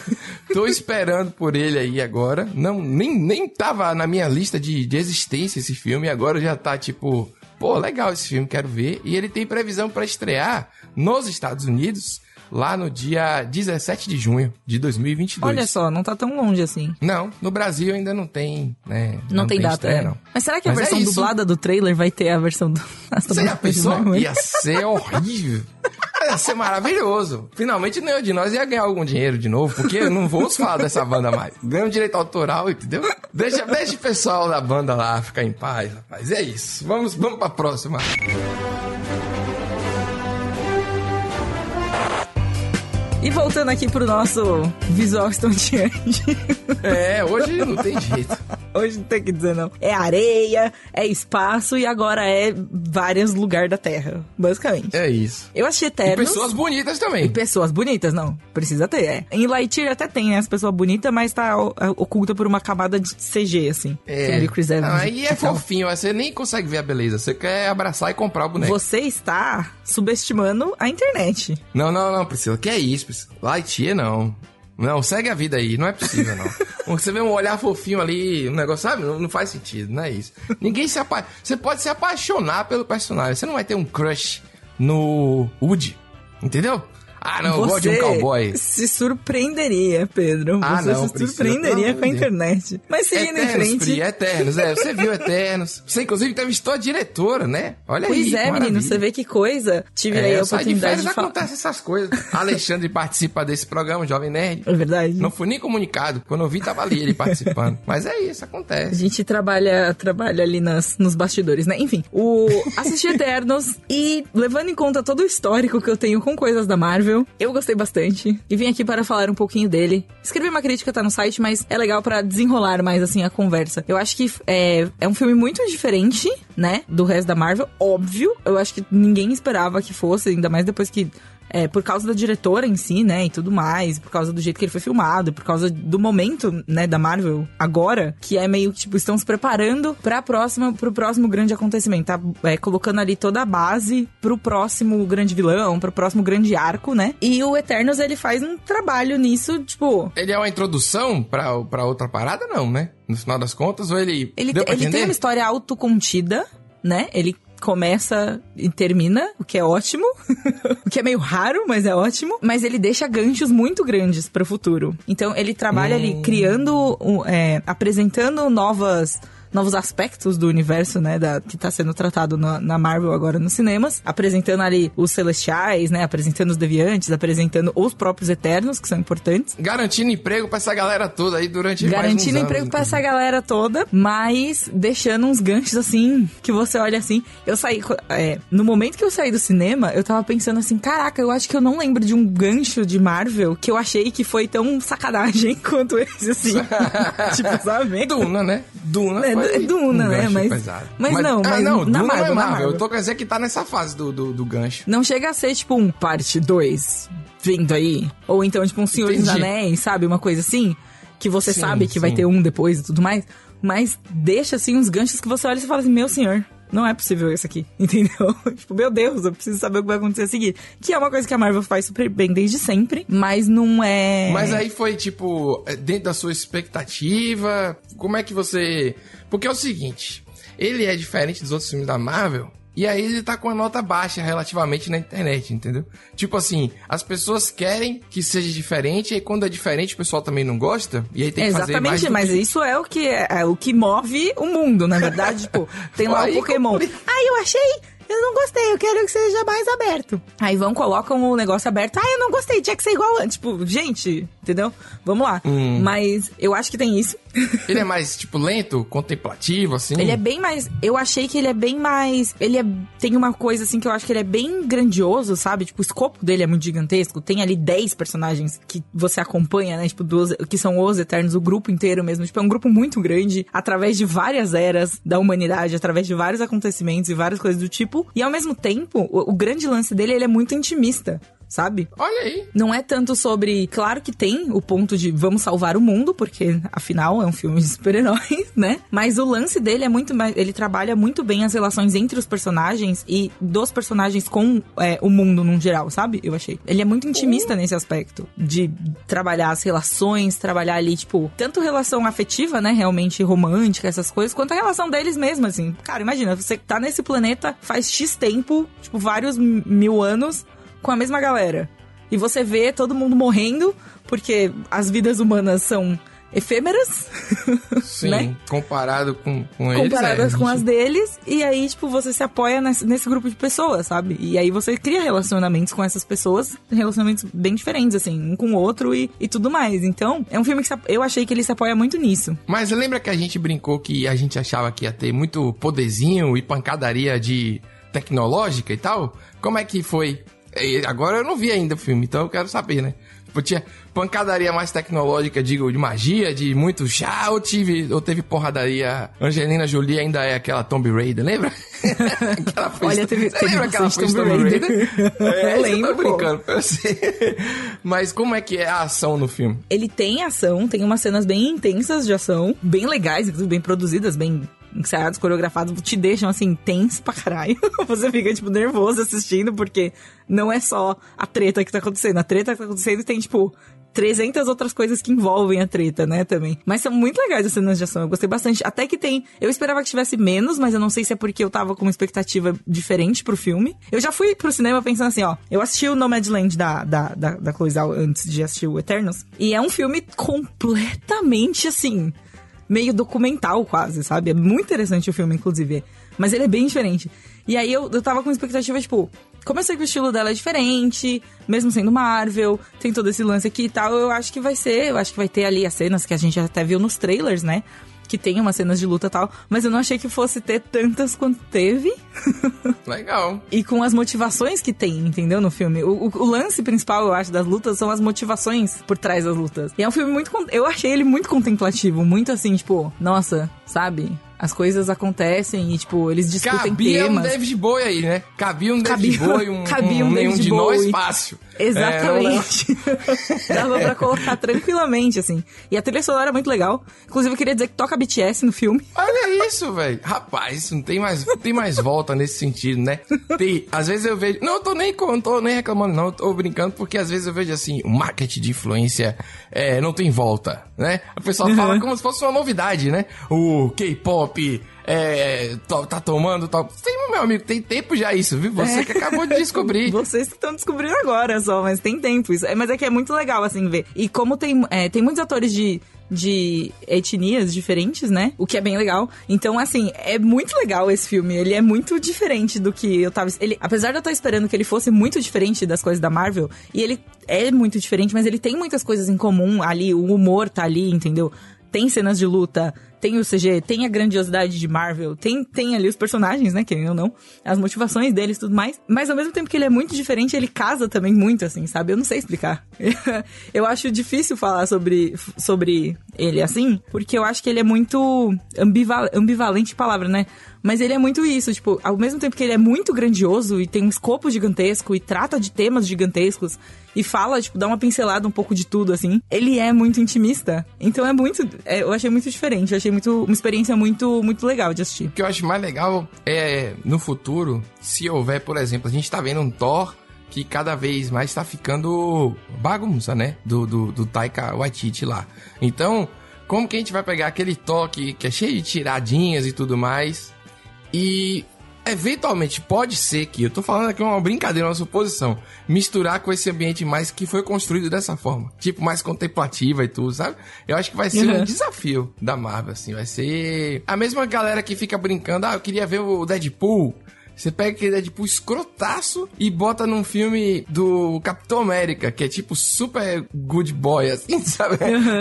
tô esperando por ele aí agora. Não, nem, nem tava na minha lista de, de existência esse filme. Agora já tá tipo, pô, legal esse filme, quero ver. E ele tem previsão pra estrear nos Estados Unidos lá no dia 17 de junho de 2022. Olha só, não tá tão longe assim. Não, no Brasil ainda não tem, né? Não, tem, data. estreia, é. não. Mas será que a Mas é versão isso. dublada do trailer vai ter a versão do. Você já pensou? Ia ser horrível. Ia ser maravilhoso. Finalmente nenhum de nós ia ganhar algum dinheiro de novo, porque não vamos falar dessa banda mais. Ganha um direito autoral, entendeu? Deixa, deixa o pessoal da banda lá ficar em paz, rapaz. É isso. Vamos, vamos pra próxima. E voltando aqui pro nosso visual estonteante. É, hoje não tem jeito. Hoje não tem o que dizer, não. É areia, é espaço e agora é vários lugares da Terra, basicamente. É isso. Eu achei E Eternos... pessoas bonitas E também. pessoas bonitas, não. Precisa ter, é. Em Lightyear até tem, né? As pessoas bonitas, mas tá oculta por uma camada de CG, assim. O Chris Evans. Aí é fofinho, você nem consegue ver a beleza. Você quer abraçar e comprar o boneco. Você está subestimando a internet. Não, não, não, Priscila. Que é isso, Priscila? Lightyear, não. Não, segue a vida aí. Não é possível, não. Você vê um olhar fofinho ali, um negócio, sabe? Não, não faz sentido, não é isso. Ninguém se apa... Você pode se apaixonar pelo personagem. Você não vai ter um crush no Woody. Entendeu? Ah, não, eu gosto de um cowboy. se surpreenderia, Pedro. Ah, você não, se surpreenderia com a de Deus. internet. Mas seguindo em Eternos, frente... Pri, Eternos. É, você viu Eternos. Você, inclusive, entrevistou a diretora, né? Olha aí. Pois é, menino, maravilha. você vê que coisa. Tive aí É, a saio de oportunidade de falar. acontece essas coisas. Alexandre participa desse programa, Jovem Nerd. É verdade. Não fui nem comunicado. Quando eu vi, tava ali ele participando. Mas é isso, A acontece. gente trabalha, trabalha ali nas, nos bastidores, né? Enfim, o assisti Eternos e levando em conta todo o histórico que eu tenho com coisas da Marvel, eu gostei bastante e vim aqui para falar um pouquinho dele. Escrevi uma crítica, tá no site, mas é legal pra desenrolar mais assim a conversa. Eu acho que é, é um filme muito diferente, né, do resto da Marvel, óbvio. Eu acho que ninguém esperava que fosse, ainda mais depois que é, por causa da diretora em si, né, e tudo mais, por causa do jeito que ele foi filmado, por causa do momento, né, da Marvel agora, que é meio que, tipo, estão se preparando pra próxima, pro próximo grande acontecimento, tá é, colocando ali toda a base pro próximo grande vilão, pro próximo grande arco, né, e o Eternos, ele faz um trabalho nisso, tipo... Ele é uma introdução pra, pra outra parada, não, né? No final das contas, ou ele. Ele, ele tem uma história autocontida, né? Ele começa e termina, o que é ótimo. o que é meio raro, mas é ótimo. Mas ele deixa ganchos muito grandes pro futuro. Então ele trabalha Hum. ali criando, é, apresentando novas novos aspectos do universo, né, da, que tá sendo tratado na, na Marvel agora nos cinemas, apresentando ali os Celestiais, né, apresentando os Deviantes, apresentando os próprios Eternos, que são importantes. Garantindo emprego pra essa galera toda aí durante mais Garantindo anos, emprego pra inclusive. essa galera toda, mas deixando uns ganchos assim, que você olha assim. Eu saí. é, no momento que eu saí do cinema, eu tava pensando assim: caraca, eu acho que eu não lembro de um gancho de Marvel que eu achei que foi tão sacanagem quanto esse, assim. tipo, sabe? Duna, né? Duna. É, é Duna, um né? Mas- pesado. mas não, Ah, mas não, na Duna Marvel, não é na Marvel. Marvel. Eu tô querendo dizer que tá nessa fase do, do, do gancho. Não chega a ser tipo um parte 2 vindo aí. Ou então, tipo, um Senhor dos Entendi. Anéis, sabe? Uma coisa assim. Que você Sim, sabe que vai sim. ter um depois e tudo mais. Mas deixa, assim, uns ganchos que você olha e você fala assim, meu senhor. Não é possível isso aqui, entendeu? tipo, meu Deus, eu preciso saber o que vai acontecer a seguir. Que é uma coisa que a Marvel faz super bem desde sempre, mas não é. Mas aí foi, tipo, é, dentro da sua expectativa? Como é que você... Porque é o seguinte, ele é diferente dos outros filmes da Marvel... E aí ele tá com a nota baixa relativamente na internet, entendeu? Tipo assim, as pessoas querem que seja diferente, e quando é diferente o pessoal também não gosta, e aí tem que fazer mais Exatamente, mas que... isso é o que é, é o que move o mundo, na verdade. tipo, tem lá Aí o Pokémon. Aí eu achei eu não gostei, eu quero que seja mais aberto. Aí vão, colocam o negócio aberto. Ah, eu não gostei, tinha que ser igual antes. Tipo, gente, entendeu? Vamos lá. Hum. Mas eu acho que tem isso. Ele é mais, tipo, lento, contemplativo, assim? Ele é bem mais. Eu achei que ele é bem mais. Ele é, tem uma coisa assim que eu acho que ele é bem grandioso, sabe? Tipo, o escopo dele é muito gigantesco. Tem ali 10 personagens que você acompanha, né? Tipo, dos, que são os Eternos, o grupo inteiro mesmo. Tipo, é um grupo muito grande, através de várias eras da humanidade, através de vários acontecimentos e várias coisas do tipo. E ao mesmo tempo, o, o grande lance dele, ele é muito intimista sabe? Olha aí. Não é tanto sobre. Claro que tem o ponto de vamos salvar o mundo, porque afinal é um filme de super-heróis, né? Mas o lance dele é muito mais. Ele trabalha muito bem as relações entre os personagens e dos personagens com é, o mundo num geral, sabe? Eu achei. Ele é muito intimista nesse aspecto. De trabalhar as relações, trabalhar ali, tipo, tanto relação afetiva, né? Realmente romântica, essas coisas, quanto a relação deles mesmos, assim. Cara, imagina, você tá nesse planeta faz X tempo, tipo, vários mil anos com a mesma galera. E você vê todo mundo morrendo, porque as vidas humanas são efêmeras, Sim, né? comparado com, com eles. Comparadas é, com as deles, e aí, tipo, você se apoia nesse, nesse grupo de pessoas, sabe? E aí você cria relacionamentos com essas pessoas, relacionamentos bem diferentes, assim, um com o outro e, e tudo mais. Então, é um filme que se eu achei que ele se apoia muito nisso. Mas lembra que a gente brincou que a gente achava que ia ter muito poderzinho e pancadaria de tecnológica e tal? Como é que foi? E Agora eu não vi ainda o filme, então eu quero saber, né? Tipo, tinha pancadaria mais tecnológica, digo, de magia, de muito chá, ou, tive, ou teve porradaria. Angelina Jolie ainda é aquela Tomb Raider, lembra? que ela foi Olha, teve- Você teve lembra que ela foi bastante Tomb Tomb Raider? É, Eu lembro, tô brincando você. Mas como é que é a ação no filme? Ele tem ação, tem umas cenas bem intensas de ação, bem legais, bem produzidas, bem ensaiadas, coreografadas, te deixam assim tenso pra caralho. Você fica, tipo, nervoso assistindo, porque não é só a treta que tá acontecendo. A treta que tá acontecendo tem, tipo, 300 outras coisas que envolvem a treta, né, também. Mas são muito legais as cenas de ação, eu gostei bastante. Até que tem. Eu esperava que tivesse menos, mas eu não sei se é porque eu tava com uma expectativa diferente pro filme. Eu já fui pro cinema pensando assim, ó. Eu assisti o Nomadland da, da, da, da Chloe Zhao antes de assistir o Eternos. E é um filme completamente assim. Meio documental, quase, sabe? É muito interessante o filme, inclusive. Mas ele é bem diferente. E aí eu, eu tava com expectativa, tipo, como eu sei que o estilo dela é diferente, mesmo sendo Marvel, tem todo esse lance aqui e tal, eu acho que vai ser, eu acho que vai ter ali as cenas que a gente até viu nos trailers, né? Que tem umas cenas de luta e tal, mas eu não achei que fosse ter tantas quanto teve. Legal. E com as motivações que tem, entendeu? No filme. O, o- o lance principal, eu acho, das lutas são as motivações por trás das lutas. E é um filme muito. Eu achei ele muito contemplativo, muito assim, tipo, nossa, sabe? As coisas acontecem e, tipo, eles discutem Cabia um temas. David Bowie aí, né? Cabia um David Cabia- Bowie, um, cabia um um nenhum David de nós Bowie. fácil. Exatamente. Dava pra colocar tranquilamente, assim. E a trilha sonora é muito legal. Inclusive, eu queria dizer que toca BTS no filme. É, olha isso, velho. Rapaz, não tem mais, não tem mais volta nesse sentido, né? Tem, às vezes eu vejo. Não, eu tô nem, não tô nem reclamando, não. Eu tô brincando, porque às vezes eu vejo assim, o marketing de influência é, não tem volta, né? O pessoal fala como se fosse uma novidade, né? O K-pop. É, tá tomando tal. Tem, meu amigo, tem tempo já isso, viu? Você É. que acabou de descobrir. Vocês que estão descobrindo agora só, mas tem tempo isso. É, Mas é que é muito legal, assim, ver. E como tem, é, tem muitos atores de, de etnias diferentes, né? O que é bem legal. Então, assim, é muito legal esse filme. Ele é muito diferente do que eu tava... Ele, apesar de eu estar esperando que ele fosse muito diferente das coisas da Marvel, e ele é muito diferente, mas ele tem muitas coisas em comum ali. O humor tá ali, entendeu? Tem cenas de luta, tem o CG, tem a grandiosidade de Marvel, tem, tem ali os personagens, né, querendo ou não, as motivações deles e tudo mais. Mas ao mesmo tempo que ele é muito diferente, ele casa também muito, assim, sabe? Eu não sei explicar. eu acho difícil falar sobre, sobre ele assim, porque eu acho que ele é muito ambival ambivalente palavra, né? Mas ele é muito isso, tipo, ao mesmo tempo que ele é muito grandioso e tem um escopo gigantesco e trata de temas gigantescos e fala, tipo, dá uma pincelada um pouco de tudo, assim, ele é muito intimista. Então é muito. é, eu achei muito diferente, eu achei muito, uma experiência muito, muito legal de assistir. O que eu acho mais legal é, no futuro, se houver, por exemplo, a gente tá vendo um Thor que cada vez mais tá ficando bagunça, né? Do, do, do Taika Waititi lá. Então, como que a gente vai pegar aquele Thor que, que é cheio de tiradinhas e tudo mais e... Eventualmente, pode ser que, eu tô falando aqui uma brincadeira, uma suposição, misturar com esse ambiente mais que foi construído dessa forma. Tipo, mais contemplativa e tudo, sabe? Eu acho que vai ser Uhum. um desafio da Marvel, assim. Vai ser a mesma galera que fica brincando, ah, eu queria ver o Deadpool Você pega aquele Deadpool escrotaço e bota num filme do Capitão América, que é tipo super good boy, assim, sabe?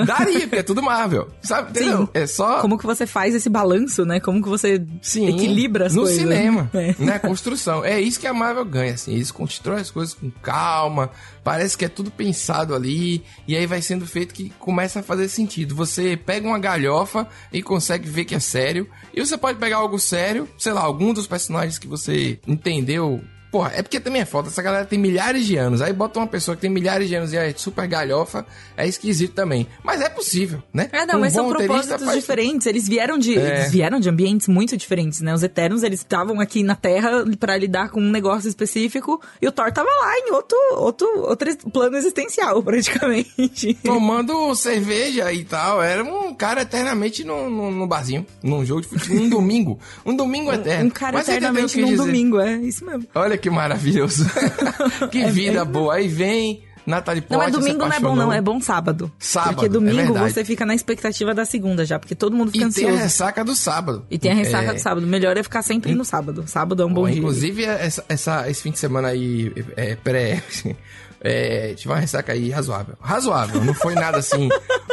Daria, porque é tudo Marvel, sabe? Entendeu? Sim. É só... Como que você faz esse balanço, né? Como que você Sim, equilibra as no coisas. cinema, É. né? Construção. É isso que a Marvel ganha, assim. Eles constroem as coisas com calma, parece que é tudo pensado ali, e aí vai sendo feito que começa a fazer sentido. Você pega uma galhofa e consegue ver que é sério, e você pode pegar algo sério, sei lá, algum dos personagens que você entendeu. Porra, é porque também é foda, essa galera tem milhares de anos. Aí bota uma pessoa que tem milhares de anos e é super galhofa, é esquisito também. Mas é possível, né? É, não, Um mas são propósitos faz- diferentes. Eles vieram de É. eles vieram de ambientes muito diferentes, né? Os Eternos, eles estavam aqui na Terra pra lidar com um negócio específico e o Thor tava lá em outro outro outro plano existencial, praticamente. tomando cerveja e tal. Era um cara eternamente no, no, barzinho, num jogo de futebol, um domingo. Um domingo eterno. Um cara Mas eternamente num dizer. domingo, é isso mesmo. Olha que maravilhoso. que É vida bem- boa. Aí vem Natalie Não, Portman. mas domingo se não é bom, não, é bom sábado. Sábado, Porque é domingo verdade. você fica na expectativa da segunda já, porque todo mundo fica E tem a ansioso. ressaca do sábado. E tem a ressaca É, do sábado. Melhor é ficar sempre no sábado. Sábado é um bom Bom, dia. inclusive, essa, essa- esse fim de semana aí, é, pré... É, tive uma ressaca aí razoável. Razoável, não foi nada assim.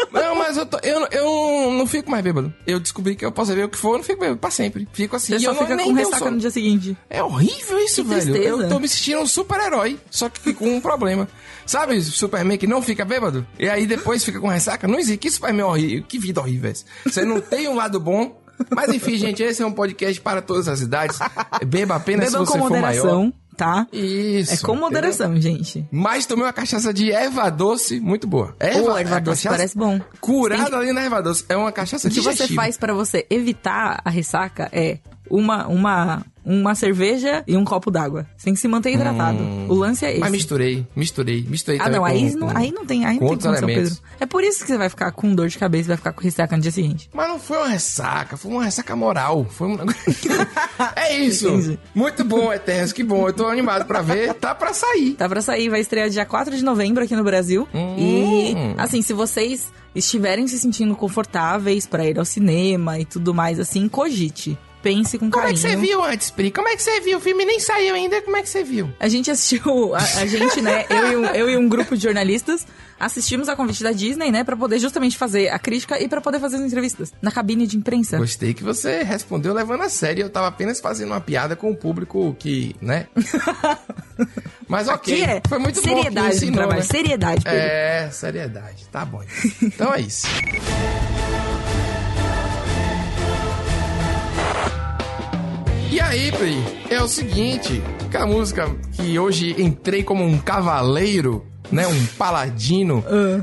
Não, mas eu, tô- eu, eu não fico mais bêbado. Eu descobri que eu posso beber o que for, eu não fico bêbado pra sempre. Fico assim. Você e só eu não, fica nem com ressaca no dia seguinte. É horrível isso, Que velho. tristeza. Eu tô me sentindo um super-herói, só que com um problema. Sabe, Superman que não fica bêbado? E aí depois fica com ressaca? Não existe. Que Superman horrível. Que vida horrível essa. Você não tem um lado bom. Mas enfim, gente, esse é um podcast para todas as idades. Beba apenas Bebam se você for moderação, maior. Tá? Isso. É com moderação, gente. Mas tomei uma cachaça de erva doce, muito boa. Erva, Ô, erva é doce parece bom. Curada que- ali na erva doce. É uma cachaça O que você digestiva. faz pra você evitar a ressaca é uma, uma, uma cerveja e um copo d'água. Você tem que se manter hidratado. O lance é esse. Hum. Mas misturei, misturei, misturei Ah, não, com- aí, com- não, aí não tem, aí não tem condição. Pedro. É por isso que você vai ficar com dor de cabeça e vai ficar com ressaca no dia seguinte. Mas não foi uma ressaca, foi uma ressaca moral. Foi um é isso. Entendi. Muito bom, Eternos, que bom. Eu tô animado pra ver. Tá pra sair. Tá pra sair, vai estrear dia 4 de novembro aqui no Brasil. Hum. E, assim, se vocês estiverem se sentindo confortáveis pra ir ao cinema e tudo mais, assim, cogite. Pense com Como é carinho. que você viu antes, Pri? Como é que você viu? O filme nem saiu ainda. Como é que você viu? A gente assistiu, a, a gente, né, eu e, um, eu e um grupo de jornalistas assistimos a convite da Disney, né, pra poder justamente fazer a crítica e pra poder fazer as entrevistas na cabine de imprensa. Gostei que você respondeu levando a sério. Eu tava apenas fazendo uma piada com o público que, né? Mas ok. É Foi muito bom. seriedade que no ensinou, trabalho, né? seriedade, Pedro. É, seriedade. Tá bom. então. Então é isso. aí, Pri, é o seguinte, que a música que hoje entrei como um cavaleiro, né, um paladino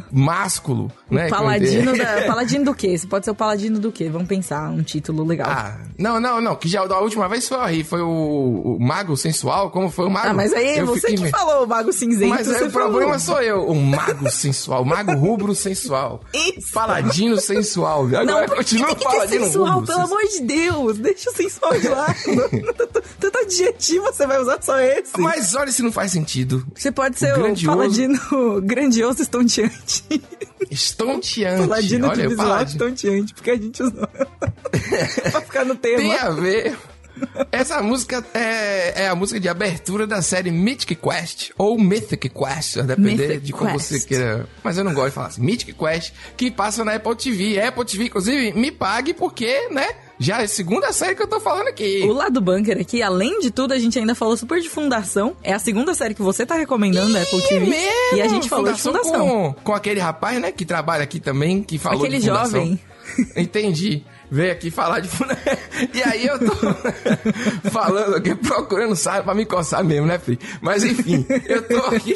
másculo, né? Paladino, da, paladino do quê? Você pode ser o paladino do quê? Vamos pensar, um título legal. Ah, não, não, não, que já da última vez foi foi o, o mago sensual, como foi o mago? Ah, mas aí Eu você fiquei que falou, o mago cinzento. Mas aí o problema sou eu, o mago sensual, o mago rubro sensual. Isso. Paladino sensual. Agora Não, continua que, é paladino sensual? rubro Pelo amor de Deus, deixa o sensual de lado. Tanto- Tanto adjetivo você vai usar só esse. Mas olha se não faz sentido. Você pode ser grandioso. o paladino grandioso estonteante. Estonteante. paladino olha, de o visual estonteante, porque a gente usou pra ficar no tema. Tem a ver. Essa música é, é a música de abertura da série Mythic Quest ou Mythic Quest, a depender Mythic de como Quest. você queira. Mas eu não gosto de falar assim. Mythic Quest, que passa na Apple TV. Apple TV, inclusive, me pague porque, né? Já é a segunda série que eu tô falando aqui. O lado bunker aqui, além de tudo, a gente ainda falou super de fundação. É a segunda série que você tá recomendando da Apple TV. mesmo? E a gente falou de fundação. Com, com aquele rapaz, né, que trabalha aqui também, que falou Aquele de fundação. jovem. Entendi. Veio aqui falar de fundação. E aí eu tô falando aqui, procurando sabe pra me coçar mesmo, né, Fri? Mas enfim, eu tô aqui.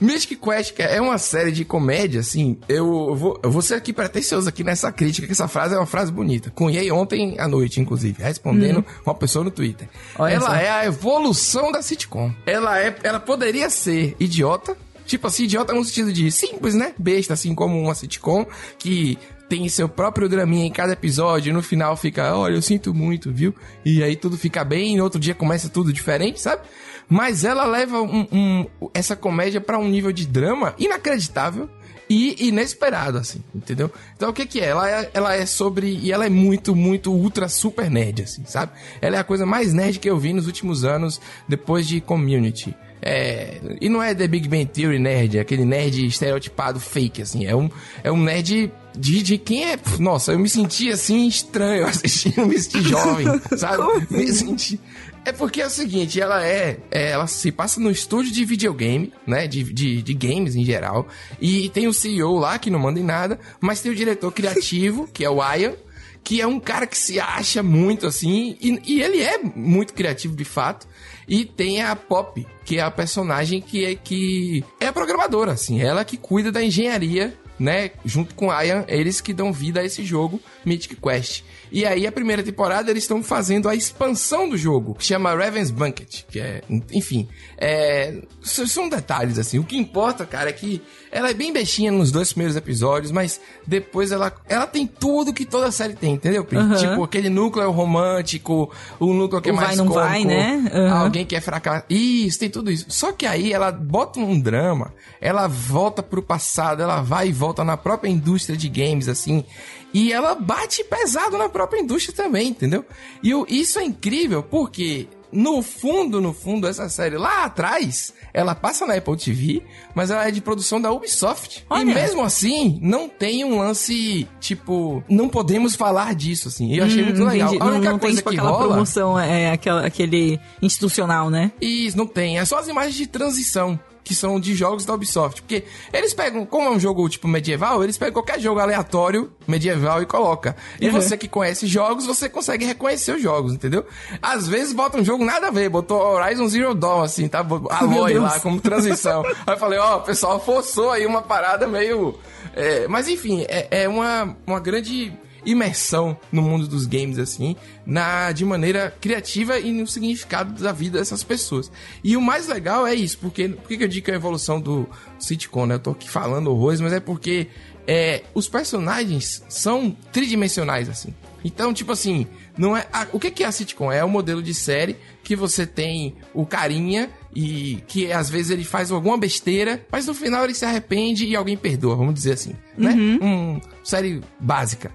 Mystic Quest que é uma série de comédia, assim. Eu vou, eu vou ser aqui pretencioso aqui nessa crítica, que essa frase é uma frase bonita. Cunhei ontem à noite, inclusive, respondendo uma pessoa no Twitter. Hum. Olha Ela é a evolução da sitcom. Ela é, ela poderia ser idiota, tipo assim, idiota no sentido de simples, né? Besta, assim como uma sitcom que tem seu próprio draminha em cada episódio e no final fica, olha, eu sinto muito, viu? E aí tudo fica bem e no outro dia começa tudo diferente, sabe? Mas ela leva um- um- essa comédia pra um nível de drama inacreditável. e inesperado, assim, entendeu? Então o que que é? Ela é, ela é sobre. E ela é muito, muito ultra super nerd, assim, sabe? Ela é a coisa mais nerd que eu vi nos últimos anos, depois de community. É, e não é The Big Bang Theory nerd, é aquele nerd estereotipado fake, assim. É um, é um nerd de, de quem é. Nossa, eu me senti assim estranho assistindo, me senti jovem, sabe? Me senti. É porque é o seguinte, ela é, é, Ela se passa no estúdio de videogame, né? De, de, de games em geral. E tem o CEO lá que não manda em nada, mas tem o diretor criativo, que é o Ian, que é um cara que se acha muito assim, e, e ele é muito criativo de fato. E tem a Pop, que é a personagem que é que é a programadora, assim, ela que cuida da engenharia né, junto com Ian, eles que dão vida a esse jogo Mythic Quest. E aí a primeira temporada eles estão fazendo a expansão do jogo, que chama Raven's Banquet, que é, enfim, é, são detalhes assim. O que importa, cara, é que ela é bem bestinha nos dois primeiros episódios, mas depois ela, ela tem tudo que toda série tem, entendeu? Uhum. Tipo, aquele núcleo romântico, o núcleo que é mais vai, não cômico, vai, né? Uhum. alguém que é fracassado. Isso, tem tudo isso. Só que aí ela bota um drama, ela volta pro passado, ela vai e volta na própria indústria de games, assim, e ela bate pesado na própria indústria também, entendeu? E eu, isso é incrível porque no fundo, no fundo, essa série lá atrás, ela passa na Apple TV, mas ela é de produção da Ubisoft. Olha. E mesmo assim, não tem um lance, tipo, não podemos falar disso, assim. Eu achei hum, muito legal. Entendi. A única não, não coisa tem, tipo, que aquela rola... promoção, é aquela, aquele institucional, né? Isso, não tem. É só as imagens de transição que são de jogos da Ubisoft. Porque eles pegam, como é um jogo tipo medieval, eles pegam qualquer jogo aleatório medieval e coloca. E uhum. você que conhece jogos, você consegue reconhecer os jogos, entendeu? Às vezes bota um jogo nada a ver, botou Horizon Zero Dawn, assim, tá? Aloy lá como transição. aí eu falei, ó, oh, o pessoal forçou aí uma parada meio. É, mas enfim, é, é uma, uma grande imersão no mundo dos games, assim, na de maneira criativa e no significado da vida dessas pessoas. E o mais legal é isso, porque por que eu digo que é a evolução do sitcom, né? Eu tô aqui falando horrores, mas é porque é, os personagens são tridimensionais, assim. Então, tipo assim, não é. A, o que, que é a sitcom? É o modelo de série que você tem o carinha e que às vezes ele faz alguma besteira, mas no final ele se arrepende e alguém perdoa, vamos dizer assim, né? Uhum. Um série básica.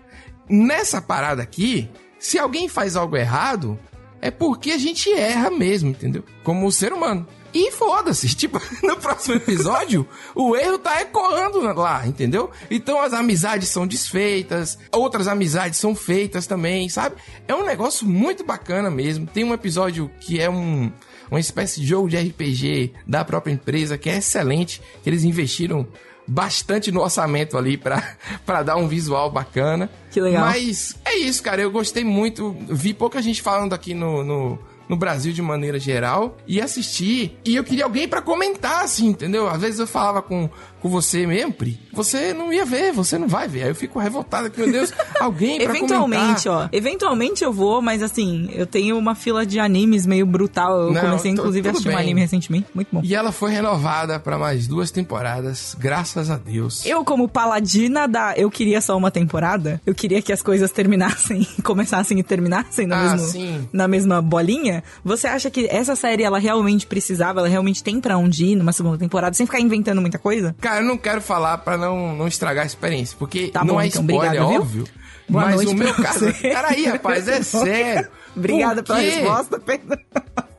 Nessa parada aqui, se alguém faz algo errado, é porque a gente erra mesmo, entendeu? Como ser humano. E foda-se, tipo, no próximo episódio, o erro tá ecoando lá, entendeu? Então as amizades são desfeitas, outras amizades são feitas também, sabe? É um negócio muito bacana mesmo. Tem um episódio que é um, uma espécie de jogo de RPG da própria empresa que é excelente, que eles investiram bastante no orçamento ali para dar um visual bacana. Que legal. Mas é isso, cara. Eu gostei muito. Vi pouca gente falando aqui no, no no Brasil de maneira geral e assisti. E eu queria alguém para comentar, assim, entendeu? Às vezes eu falava com, com você mesmo, Pri, você não ia ver, você não vai ver. Aí eu fico revoltado que, meu Deus, alguém pra Eventualmente, comentar. ó. Eventualmente eu vou, mas assim, eu tenho uma fila de animes meio brutal. Eu não, comecei, inclusive, a assistir bem. um anime recentemente. Muito bom. E ela foi renovada para mais duas temporadas, graças a Deus. Eu, como paladina da Eu Queria Só Uma Temporada, eu queria que as coisas terminassem, começassem e terminassem na, ah, mesmo, na mesma bolinha. Você acha que essa série, ela realmente precisava, ela realmente tem pra onde ir numa segunda temporada, sem ficar inventando muita coisa? Cara, eu não quero falar pra não, não estragar a experiência, porque tá não bom, é então, spoiler, obrigado, óbvio. Boa mas o meu caso. Peraí, rapaz, é sério. Obrigada pela resposta, Pedro.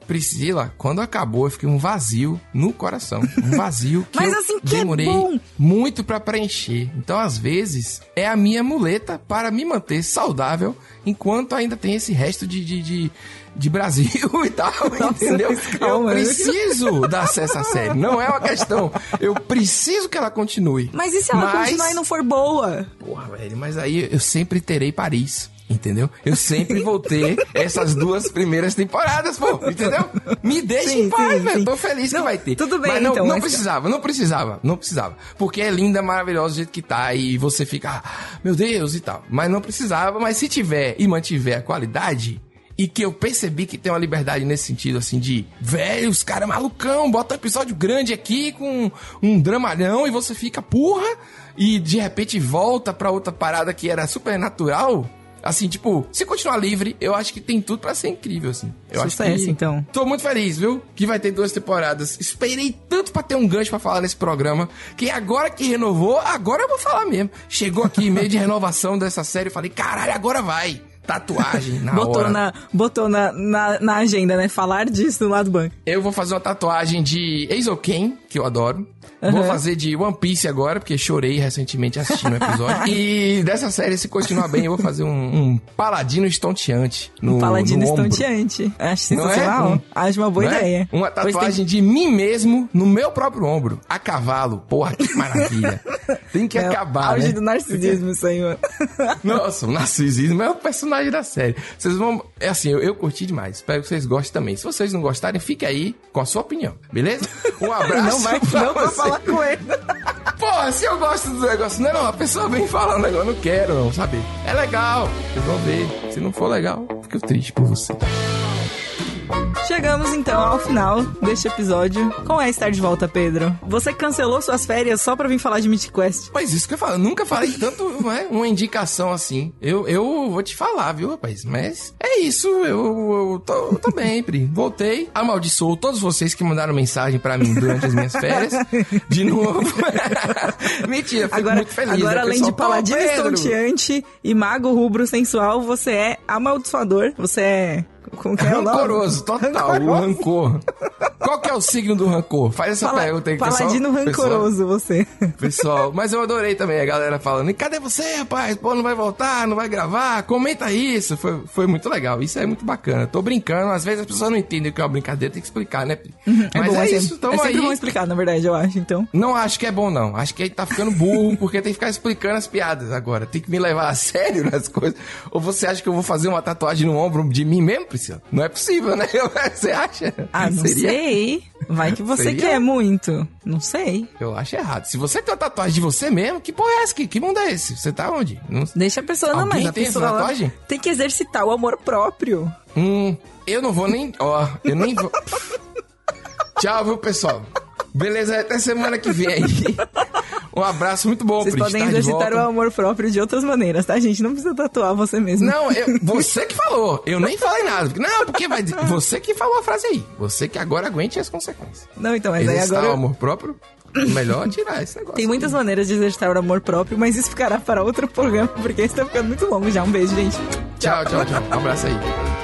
Priscila, quando acabou, eu fiquei um vazio no coração. Um vazio que Mas eu assim, que é demorei é muito para preencher. Então, às vezes, é a minha muleta para me manter saudável enquanto ainda tem esse resto de, de, de, de Brasil e tal, Nossa, entendeu? Eu preciso dar acesso à série. Não é uma questão. Eu preciso que ela continue. Mas e se ela mas... continuar e não for boa? Porra, velho, mas aí eu sempre terei Paris. Entendeu? Eu sempre vou ter essas duas primeiras temporadas, pô. Entendeu? Me deixa sim, em paz, velho. Tô feliz não, que vai ter. Tudo bem, mas não, então. Não mas... precisava, não precisava, não precisava. Porque é linda, maravilhosa do jeito que tá e você fica, ah, meu Deus e tal. Mas não precisava, mas se tiver e mantiver a qualidade, e que eu percebi que tem uma liberdade nesse sentido, assim, de velho, os caras malucão, bota um episódio grande aqui com um dramalhão e você fica, porra, e de repente volta pra outra parada que era super natural Assim, tipo, se continuar livre, eu acho que tem tudo pra ser incrível, assim. Eu Sucesso, acho que... então. Tô muito feliz, viu? Que vai ter duas temporadas. Esperei tanto pra ter um gancho pra falar nesse programa, que agora que renovou, agora eu vou falar mesmo. Chegou aqui meio de renovação dessa série, eu falei, caralho, agora vai. Tatuagem na botou hora. na, botou na, na, na agenda, né? Falar disso no lado do banco. Eu vou fazer uma tatuagem de Eizouken, que eu adoro. Vou fazer de One Piece agora, porque chorei recentemente assistindo o episódio. e dessa série, se continuar bem, eu vou fazer um, um paladino estonteante no, Um paladino estonteante. Acho Não é? sensacional. Um- Acho uma boa é? ideia. Uma Pois tem- tatuagem de mim mesmo no meu próprio ombro. A cavalo. Porra, que maravilha. Tem que É acabar, auge né? do narcisismo, isso aí, mano. Nossa, o narcisismo é o personagem da série. Vocês vão. É assim, eu, eu curti demais. Espero que vocês gostem também. Se vocês não gostarem, fique aí com a sua opinião, beleza? Um abraço. Não vai pra não pra falar com ele. Porra, se eu gosto do negócio, não, não, a pessoa vem falar negócio, eu não quero, não, sabe? É legal, vocês vão ver. Se não for legal, fico triste por você. Chegamos então ao final deste episódio. Como é estar de volta, Pedro? Você cancelou suas férias só pra vir falar de Mythic Quest. Mas isso que eu falo, eu nunca falei tanto, não é? Uma indicação assim. Eu, eu vou te falar, viu, rapaz? Mas é isso, eu, eu tô, eu tô bem, Pri. Voltei, amaldiçoo todos vocês que mandaram mensagem pra mim durante as minhas férias. De novo. Mentira, fico Agora, muito feliz. agora né, além pessoal? de paladino estonteante e mago rubro sensual, você é amaldiçoador. Você é... Como que é? Rancoroso, total, o rancor. Qual que é o signo do rancor? Faz essa Pala- pergunta aí, pessoal. Paladino Pessoal, rancoroso, você. Pessoal, mas eu adorei também a galera falando. E cadê você, rapaz? Pô, não vai voltar, não vai gravar? Comenta isso. Foi, foi muito legal. Isso é muito bacana. Tô brincando. Às vezes as pessoas não entendem o que é uma brincadeira, tem que explicar, né? Pri? Mas é, sempre- isso, tamo é sempre aí. bom explicar, na verdade, eu acho, então. Não acho que é bom, não. Acho que ele tá ficando burro porque tem que ficar explicando as piadas agora. Tem que me levar a sério nas coisas. Ou você acha que eu vou fazer uma tatuagem no ombro de mim mesmo, Priscila? Não é possível, né? Você acha? Ah, não Seria- sei. Vai que você Seria? quer muito. Não sei. Eu acho errado. Se você tem uma tatuagem de você mesmo, que porra é essa? Que, que mundo é esse? Você tá onde? Não... Deixa a pessoa, não, Alguém mas a tem essa pessoa ela tatuagem? tem que exercitar o amor próprio. Hum, eu não vou nem. Ó, eu nem vou. Tchau, viu, pessoal? Beleza, até semana que vem aí. Um abraço muito bom, Vocês podem de exercitar o amor próprio de outras maneiras, tá, gente? Não precisa tatuar você mesmo. Não, eu- você que falou. Eu nem falei nada. Não, porque vai. Você que falou a frase aí. Você que agora aguente as consequências. Não, então, mas aí Exercitar agora... o amor próprio, melhor tirar esse negócio. Tem muitas maneiras de exercitar o amor próprio, mas isso ficará para outro programa, porque esse tá ficando muito longo já. Um beijo, gente. Tchau, tchau, tchau. Um abraço aí.